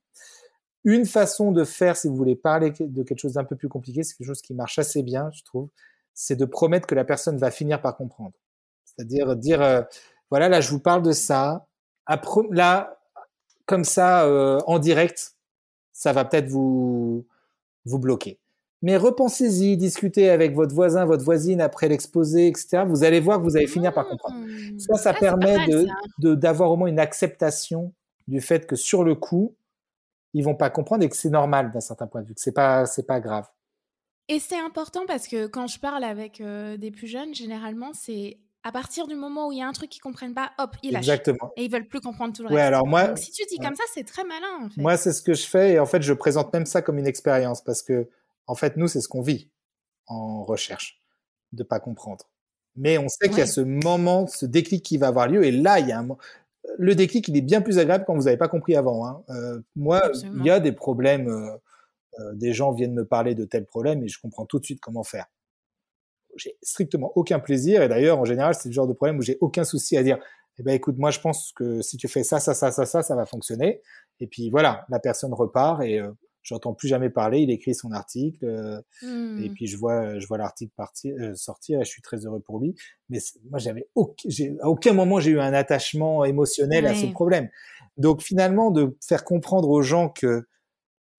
Une façon de faire, si vous voulez parler de quelque chose d'un peu plus compliqué, c'est quelque chose qui marche assez bien, je trouve, c'est de promettre que la personne va finir par comprendre. C'est-à-dire dire, euh, voilà, là, je vous parle de ça. Après, là, comme ça euh, en direct, ça va peut-être vous vous bloquer. Mais repensez-y, discutez avec votre voisin, votre voisine après l'exposé, etc. Vous allez voir que vous allez finir par comprendre. Mmh. Ça, ça permet de d'avoir au moins une acceptation du fait que sur le coup, ils vont pas comprendre et que c'est normal d'un certain point de vue, que c'est pas c'est pas grave. Et c'est important parce que quand je parle avec euh, des plus jeunes, généralement, c'est à partir du moment où il y a un truc qu'ils comprennent pas, hop, ils lâchent. Exactement. Et ils veulent plus comprendre tout le ouais, reste. Alors moi, Donc, si tu dis comme ça, c'est très malin. En fait. Moi, c'est ce que je fais et en fait, je présente même ça comme une expérience parce que, en fait, nous, c'est ce qu'on vit en recherche, de pas comprendre. Mais on sait qu'il y a ce moment, ce déclic qui va avoir lieu et là, il y a un le déclic, il est bien plus agréable quand vous n'avez pas compris avant. Hein. Euh, moi, il y a des problèmes. Euh, euh, des gens viennent me parler de tels problèmes et je comprends tout de suite comment faire j'ai strictement aucun plaisir. Et d'ailleurs, en général, c'est le genre de problème où j'ai aucun souci à dire, eh ben, écoute, moi, je pense que si tu fais ça, ça, ça, ça, ça, ça va fonctionner. Et puis voilà, la personne repart et euh, j'entends plus jamais parler. Il écrit son article euh, et mmh. puis je vois, je vois l'article partir, euh, sortir et je suis très heureux pour lui. Mais moi, j'avais aucun, à aucun moment j'ai eu un attachement émotionnel à ce problème. Donc finalement, de faire comprendre aux gens que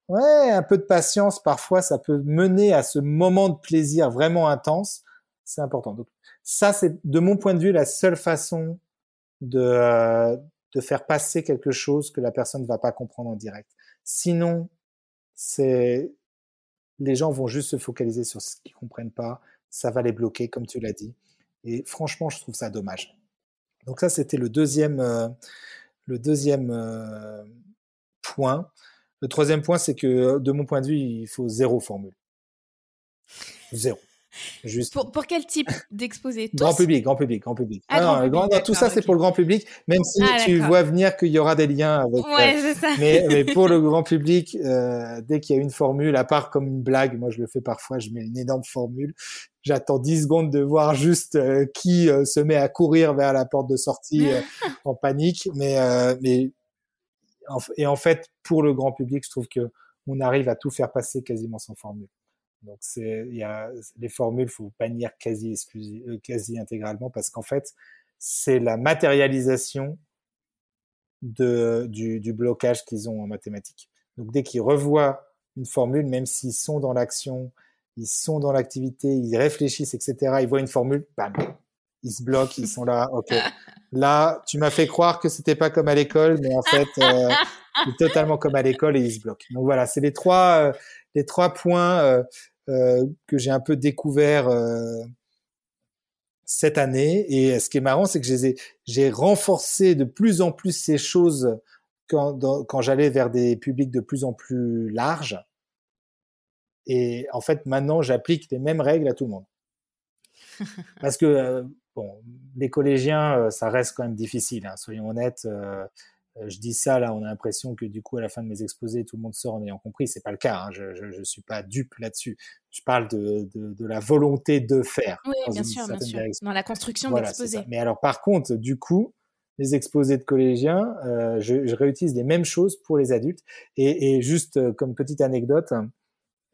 ouais, un peu de patience, parfois, ça peut mener à ce moment de plaisir vraiment intense c'est important. Donc ça, c'est de mon point de vue la seule façon de, euh, de faire passer quelque chose que la personne ne va pas comprendre en direct. Sinon, c'est les gens vont juste se focaliser sur ce qu'ils comprennent pas, ça va les bloquer, comme tu l'as dit. Et franchement, je trouve ça dommage. Donc ça, c'était le deuxième, euh, le deuxième euh, point. Le troisième point, c'est que de mon point de vue, il faut zéro formule. Zéro. Pour, pour, quel type d'exposé Grand public, grand public, grand public. Ah, grand tout ça, c'est pour le grand public, même si ah, tu vois venir qu'il y aura des liens avec. Ouais, euh, ça. Mais, mais, pour le grand public, euh, dès qu'il y a une formule, à part comme une blague, moi je le fais parfois, je mets une énorme formule. J'attends 10 secondes de voir juste euh, qui euh, se met à courir vers la porte de sortie en panique. Mais, mais et en fait, pour le grand public, je trouve que on arrive à tout faire passer quasiment sans formule. Donc c'est y a les formules faut bannir quasi euh, quasi intégralement parce qu'en fait c'est la matérialisation de du, du blocage qu'ils ont en mathématiques. Donc dès qu'ils revoient une formule, même s'ils sont dans l'action ils sont dans l'activité, ils réfléchissent, etc. Ils voient une formule, bam, ils se bloquent, ils sont là. Ok, là, tu m'as fait croire que c'était pas comme à l'école, mais en fait, euh, totalement comme à l'école et ils se bloquent. Donc voilà, c'est les trois, euh, les trois points euh que j'ai un peu découvert cette année. Et ce qui est marrant, c'est que j'ai renforcé de plus en plus ces choses quand, quand j'allais vers des publics de plus en plus larges. Et en fait, maintenant, j'applique les mêmes règles à tout le monde. Parce que, euh, bon, les collégiens, euh, ça reste quand même difficile, hein, soyons honnêtes. Euh, je dis ça, là, on a l'impression que du coup, à la fin de mes exposés, tout le monde sort en ayant compris. C'est pas le cas. Hein, je, je, suis pas dupe là-dessus. Je parle de, de, de, la volonté de faire. Oui, bien sûr, bien sûr. Dans la construction voilà, d'exposés. Mais alors, par contre, du coup, les exposés de collégiens, euh, je, je, réutilise les mêmes choses pour les adultes. Et, et juste comme petite anecdote,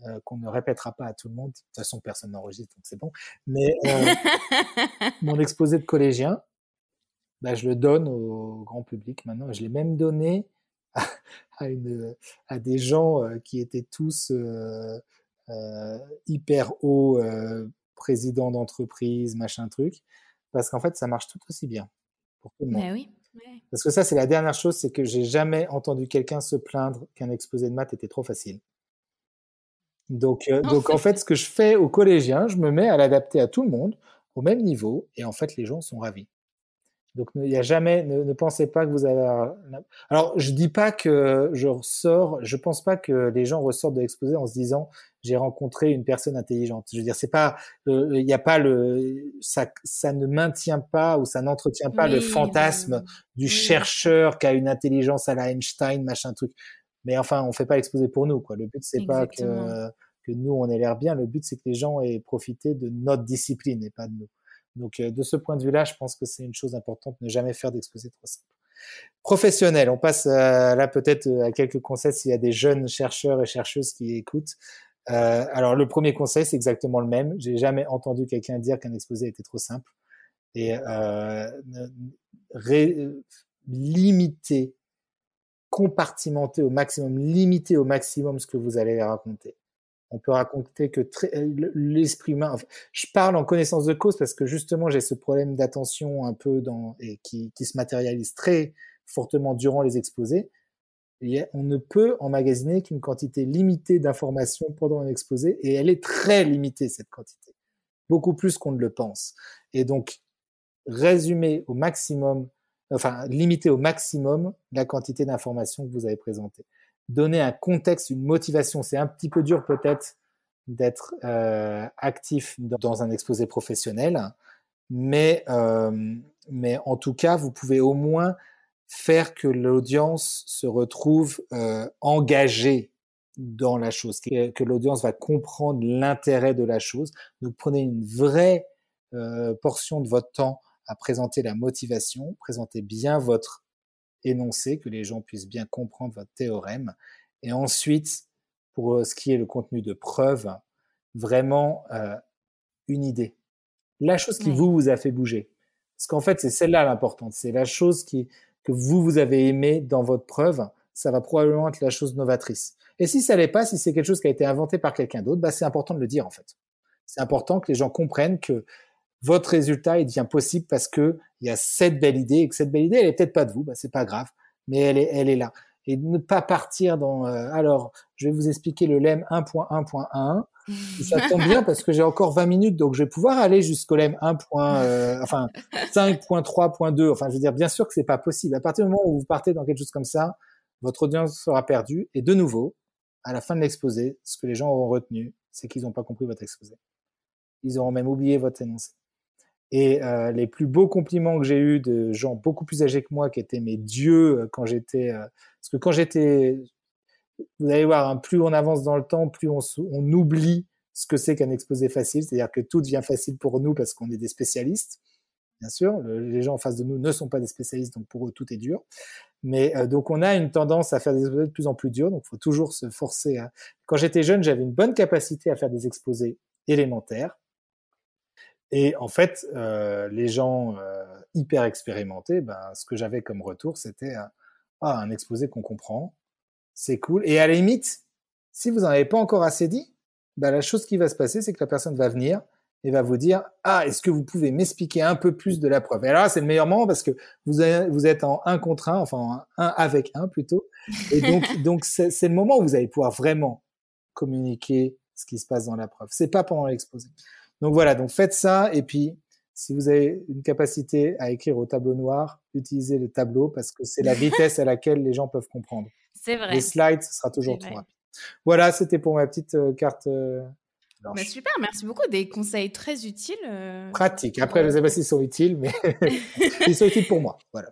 euh, qu'on ne répétera pas à tout le monde. De toute façon, personne n'enregistre, donc c'est bon. Mais euh, mon exposé de collégien, bah, je le donne au grand public maintenant. Je l'ai même donné à, une, à des gens euh, qui étaient tous hyper hauts, présidents d'entreprise, machin truc, parce qu'en fait, ça marche tout aussi bien pour tout le monde. oui. Parce que ça, c'est la dernière chose, c'est que j'ai jamais entendu quelqu'un se plaindre qu'un exposé de maths était trop facile. Donc, euh, donc en fait, ce que je fais aux collégiens, je me mets à l'adapter à tout le monde, au même niveau, et en fait, les gens sont ravis. Donc, il n'y a jamais, ne, pensez pas que vous avez. Alors, je dis pas que je ressors, je pense pas que les gens ressortent de l'exposé en se disant j'ai rencontré une personne intelligente. Je veux dire, c'est pas, il n'y a pas le, ça, ça ne maintient pas ou ça n'entretient pas le fantasme du chercheur qui a une intelligence à la Einstein, machin truc. Mais enfin, on fait pas l'exposé pour nous, quoi. Le but, c'est pas que, que nous, on ait l'air bien. Le but, c'est que les gens aient profité de notre discipline et pas de nous. Donc, euh, de ce point de vue-là, je pense que c'est une chose importante, ne jamais faire d'exposé trop simple. Professionnel, on passe là peut-être euh, à quelques conseils s'il y a des jeunes chercheurs et chercheuses qui écoutent. Euh, alors, le premier conseil, c'est exactement le même. J'ai jamais entendu quelqu'un dire qu'un exposé était trop simple. Et euh, limiter compartimenter au maximum, limiter au maximum ce que vous allez raconter. On peut raconter que l'esprit humain. je parle en connaissance de cause parce que justement j'ai ce problème d'attention un peu dans et qui, se matérialise très fortement durant les exposés. On ne peut emmagasiner qu'une quantité limitée d'informations pendant un exposé et elle est très limitée cette quantité, beaucoup plus qu'on ne le pense. Et donc résumer au maximum enfin, limiter au maximum la quantité d'informations que vous avez présentées. Donner un contexte, une motivation. C'est un petit peu dur peut-être d'être euh, actif dans un exposé professionnel, mais, euh, mais en tout cas, vous pouvez au moins faire que l'audience se retrouve euh, engagée dans la chose, que, que l'audience va comprendre l'intérêt de la chose. Donc prenez une vraie portion de votre temps à présenter la motivation, présenter bien votre énoncé, que les gens puissent bien comprendre votre théorème. Et ensuite, pour euh, ce qui est le contenu de preuve, vraiment euh, une idée. La chose qui vous, vous a fait bouger. Parce qu'en fait, c'est celle-là l'importante. C'est la chose qui, que vous, vous avez aimé dans votre preuve. Ça va probablement être la chose novatrice. Et si ça l'est pas, si c'est quelque chose qui a été inventé par quelqu'un d'autre, bah, c'est important de le dire, en fait. C'est important que les gens comprennent que votre résultat il devient possible parce que il y a cette belle idée et que cette belle idée elle est peut-être pas de vous, bah, c'est pas grave, mais elle est elle est là. Et ne pas partir dans euh, alors je vais vous expliquer le lemme 1.1.1 ça tombe bien parce que j'ai encore 20 minutes donc je vais pouvoir aller jusqu'au lemme 1. Euh, enfin 5.3.2 enfin je veux dire bien sûr que c'est pas possible. À partir du moment où vous partez dans quelque chose comme ça votre audience sera perdue et de nouveau à la fin de l'exposé ce que les gens auront retenu c'est qu'ils n'ont pas compris votre exposé. Ils auront même oublié votre énoncé et euh, les plus beaux compliments que j'ai eus de gens beaucoup plus âgés que moi, qui étaient mes dieux euh, quand j'étais... Euh, parce que quand j'étais... Vous allez voir, hein, plus on avance dans le temps, plus on, oublie ce que c'est qu'un exposé facile. C'est-à-dire que tout devient facile pour nous parce qu'on est des spécialistes. Bien sûr, les gens en face de nous ne sont pas des spécialistes, donc pour eux, tout est dur. Mais euh, donc on a une tendance à faire des exposés de plus en plus durs, donc il faut toujours se forcer. À... Quand j'étais jeune, j'avais une bonne capacité à faire des exposés élémentaires et en fait, euh, les gens euh, hyper expérimentés, ben, ce que j'avais comme retour, c'était ah, un exposé qu'on comprend, c'est cool. Et à la limite, si vous n'en avez pas encore assez dit, bah, la chose qui va se passer, c'est que la personne va venir et va vous dire ah est-ce que vous pouvez m'expliquer un peu plus de la preuve? Et alors c'est le meilleur moment parce que vous, vous êtes en un contre un enfin un avec un plutôt. Et donc donc c'est le moment où vous allez pouvoir vraiment communiquer ce qui se passe dans la preuve. C'est pas pendant l'exposé donc voilà donc faites ça et puis si vous avez une capacité à écrire au tableau noir utilisez le tableau parce que c'est la vitesse à laquelle les gens peuvent comprendre c'est vrai les slides ce sera toujours trop rapide voilà c'était pour ma petite euh, carte euh, bah, super, merci beaucoup. Des conseils très utiles. Euh, Pratiques. Après, je ne sais pas s'ils sont utiles, mais ils sont utiles pour moi. Voilà.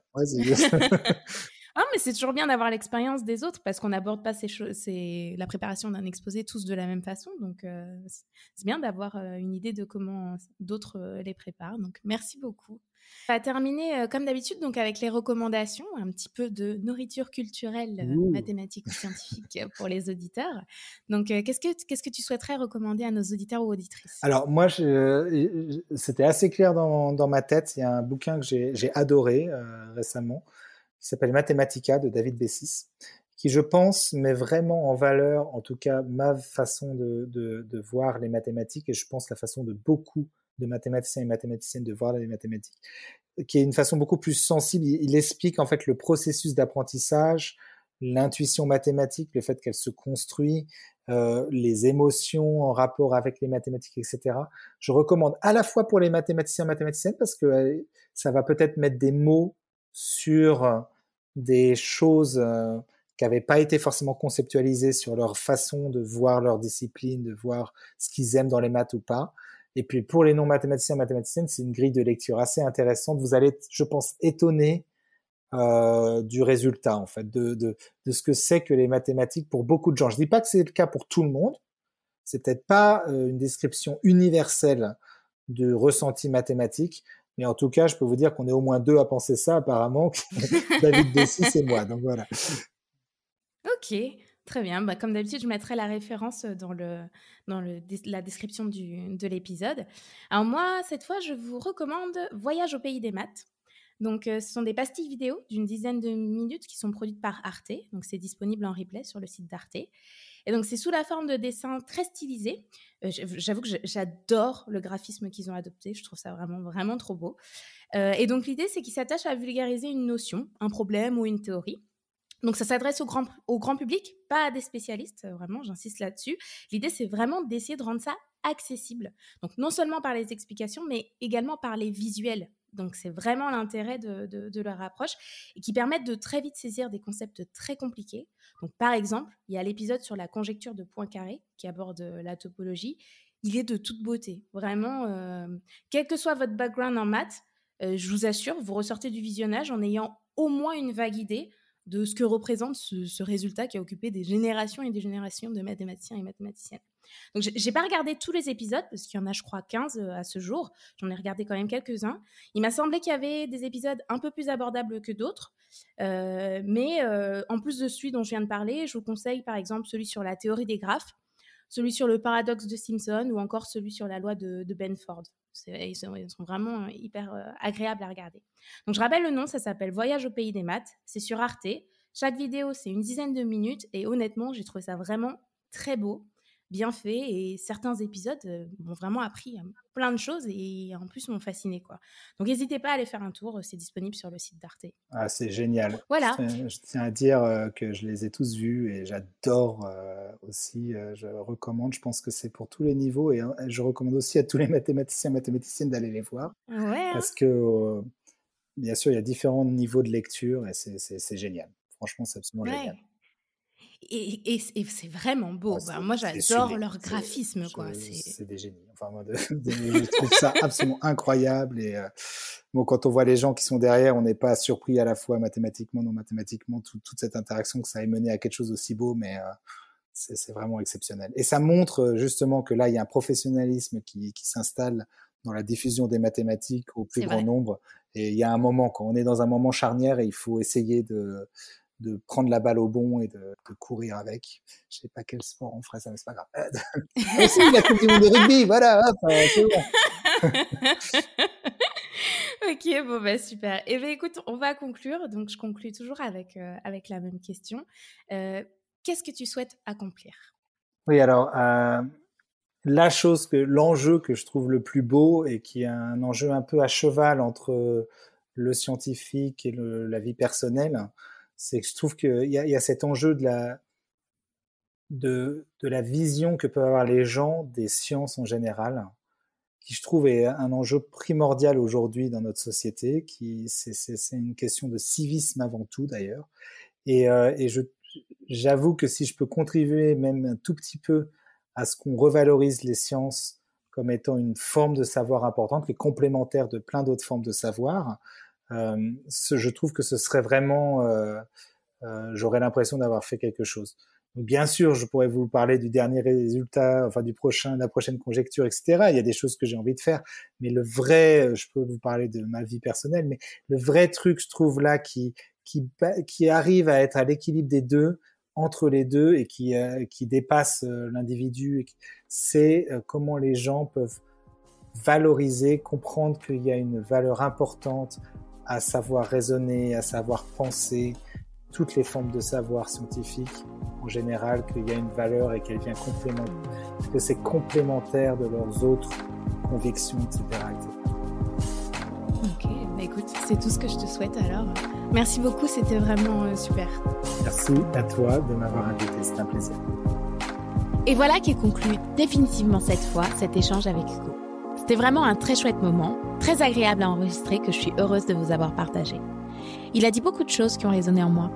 Ah, mais c'est toujours bien d'avoir l'expérience des autres parce qu'on n'aborde pas ces choses, la préparation d'un exposé tous de la même façon. Donc, euh, c'est bien d'avoir euh, une idée de comment d'autres les préparent. Donc, merci beaucoup. On va terminer comme d'habitude donc avec les recommandations, un petit peu de nourriture culturelle, mathématique ou scientifique pour les auditeurs. Donc qu'est-ce que qu'est-ce que tu souhaiterais recommander à nos auditeurs ou auditrices? Alors moi, c'était assez clair dans, dans, ma tête. Il y a un bouquin que j'ai adoré récemment qui s'appelle Mathematica de David Bessis qui, je pense, met vraiment en valeur, en tout cas, ma façon de, de, voir les mathématiques et je pense la façon de beaucoup de mathématiciens et mathématiciennes de voir les mathématiques, qui est une façon beaucoup plus sensible. Il, explique en fait le processus d'apprentissage, l'intuition mathématique, le fait qu'elle se construit, euh, les émotions en rapport avec les mathématiques, etc. Je recommande à la fois pour les mathématiciens et mathématiciennes parce que euh, ça va peut-être mettre des mots sur des choses euh, qui n'avaient pas été forcément conceptualisées sur leur façon de voir leur discipline, de voir ce qu'ils aiment dans les maths ou pas. Et puis pour les non-mathématiciens mathématiciennes, c'est une grille de lecture assez intéressante. Vous allez, je pense, étonner euh, du résultat, en fait, de, ce que c'est que les mathématiques pour beaucoup de gens. Je dis pas que c'est le cas pour tout le monde. C'est peut-être pas euh, une description universelle de ressenti mathématique, mais en tout cas, je peux vous dire qu'on est au moins deux à penser ça, apparemment, David Bessis et moi. Donc voilà. Ok, Très bien. Bah, comme d'habitude, je mettrai la référence dans, le, dans le, la description du, de l'épisode. Alors moi, cette fois, je vous recommande Voyage au pays des maths. Donc, euh, ce sont des pastilles vidéo d'une dizaine de minutes qui sont produites par Arte. Donc, c'est disponible en replay sur le site d'Arte. Et donc, c'est sous la forme de dessins très stylisés. Euh, j'avoue que j'adore le graphisme qu'ils ont adopté. Je trouve ça vraiment, vraiment trop beau. Euh, et donc, l'idée, c'est qu'ils s'attachent à vulgariser une notion, un problème ou une théorie. Donc ça s'adresse au grand, au grand public, pas à des spécialistes, euh, vraiment, j'insiste là-dessus. L'idée, c'est vraiment d'essayer de rendre ça accessible. Donc non seulement par les explications, mais également par les visuels. Donc c'est vraiment l'intérêt de, leur approche et qui permettent de très vite saisir des concepts très compliqués. Donc par exemple, il y a l'épisode sur la conjecture de Poincaré qui aborde euh, la topologie. Il est de toute beauté, vraiment. Euh, quel que soit votre background en maths, je vous assure, vous ressortez du visionnage en ayant au moins une vague idée de ce que représente ce, résultat qui a occupé des générations et des générations de mathématiciens et mathématiciennes. Donc, j'ai pas regardé tous les épisodes, parce qu'il y en a, je crois, 15 euh, à ce jour. J'en ai regardé quand même quelques-uns. Il m'a semblé qu'il y avait des épisodes un peu plus abordables que d'autres. Euh, mais euh, en plus de celui dont je viens de parler, je vous conseille par exemple celui sur la théorie des graphes, celui sur le paradoxe de Simpson ou encore celui sur la loi de, Benford. Ils sont, ils sont, vraiment hyper agréables à regarder. Donc je rappelle le nom, ça s'appelle Voyage au pays des maths. C'est sur Arte. Chaque vidéo, c'est une dizaine de minutes et honnêtement, j'ai trouvé ça vraiment très beau bien fait et certains épisodes euh, m'ont vraiment appris euh, plein de choses et en plus m'ont fasciné quoi. Donc n'hésitez pas à aller faire un tour, c'est disponible sur le site d'Arte. Ah c'est génial. Voilà. Je tiens, à dire euh, que je les ai tous vus et j'adore aussi. je recommande. Je pense que c'est pour tous les niveaux et je recommande aussi à tous les mathématiciens et mathématiciennes d'aller les voir ouais, hein. parce que bien sûr il y a différents niveaux de lecture et c'est génial. Franchement c'est absolument génial. Et, et, c'est vraiment beau. Ah, bah, moi, j'adore leur graphisme. C'est des génies. Enfin, moi, je trouve ça absolument incroyable. Et euh, bon, quand on voit les gens qui sont derrière, on n'est pas surpris à la fois mathématiquement, non mathématiquement, toute cette interaction que ça ait mené à quelque chose d'aussi beau, mais euh, c'est vraiment exceptionnel. Et ça montre euh, justement que là, il y a un professionnalisme qui, qui s'installe dans la diffusion des mathématiques au plus grand nombre. Et il y a un moment, quand on est dans un moment charnière, et il faut essayer de de prendre la balle au bon et de, courir avec. Je sais pas quel sport on ferait ça, mais c'est pas grave. Aussi, la Coupe du Monde de rugby, voilà, ok, bon, bah super. Et eh ben écoute, on va conclure. Donc, je conclue toujours avec, euh, avec la même question. Euh, qu'est-ce que tu souhaites accomplir? Oui, alors, euh, la chose que l'enjeu que je trouve le plus beau et qui est un enjeu un peu à cheval entre le scientifique et la vie personnelle, c'est que je trouve qu'il y, y a, cet enjeu de la de, de la vision que peuvent avoir les gens des sciences en général, qui je trouve est un enjeu primordial aujourd'hui dans notre société, qui c'est une question de civisme avant tout d'ailleurs. Et, euh, et j'avoue que si je peux contribuer même un tout petit peu à ce qu'on revalorise les sciences comme étant une forme de savoir importante, qui complémentaire de plein d'autres formes de savoir, ce, je trouve que ce serait vraiment, euh, euh, j'aurais l'impression d'avoir fait quelque chose. Bien sûr, je pourrais vous parler du dernier résultat, enfin du prochain, la prochaine conjecture, etc. Il y a des choses que j'ai envie de faire, mais le vrai, je peux vous parler de ma vie personnelle, mais le vrai truc, je trouve là, qui qui, qui arrive à être à l'équilibre des deux, entre les deux et qui, euh, qui dépasse euh, l'individu, c'est euh, comment les gens peuvent valoriser, comprendre qu'il y a une valeur importante à savoir raisonner, à savoir penser, toutes les formes de savoir scientifique en général, qu'il y a une valeur et qu'elle vient complémenter, que c'est complémentaire de leurs autres convictions, etc. Ok, bah écoute, c'est tout ce que je te souhaite alors. Merci beaucoup, c'était vraiment euh, super. Merci à toi de m'avoir invité, c'est un plaisir. Et voilà qui conclut définitivement cette fois cet échange avec Hugo. C'était vraiment un très chouette moment, très agréable à enregistrer que je suis heureuse de vous avoir partagé. Il a dit beaucoup de choses qui ont résonné en moi.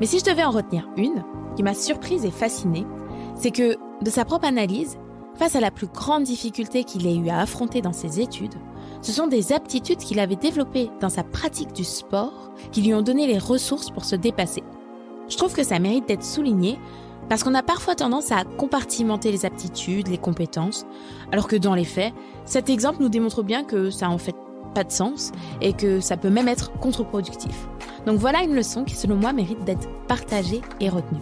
Mais si je devais en retenir une, qui m'a surprise et fascinée, c'est que, de sa propre analyse, face à la plus grande difficulté qu'il ait eu à affronter dans ses études, ce sont des aptitudes qu'il avait développées dans sa pratique du sport qui lui ont donné les ressources pour se dépasser. Je trouve que ça mérite d'être souligné parce qu'on a parfois tendance à compartimenter les aptitudes, les compétences, alors que dans les faits, cet exemple nous démontre bien que ça en fait pas de sens et que ça peut même être contre-productif. Donc voilà une leçon qui selon moi mérite d'être partagée et retenue.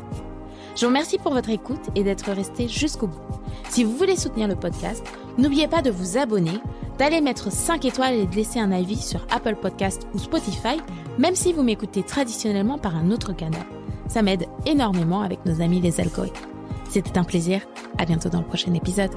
Je vous remercie pour votre écoute et d'être resté jusqu'au bout. Si vous voulez soutenir le podcast, n'oubliez pas de vous abonner, d'aller mettre 5 étoiles et de laisser un avis sur Apple Podcast ou Spotify, même si vous m'écoutez traditionnellement par un autre canal. Ça m'aide énormément avec nos amis les algorithmes. C'était un plaisir, à bientôt dans le prochain épisode.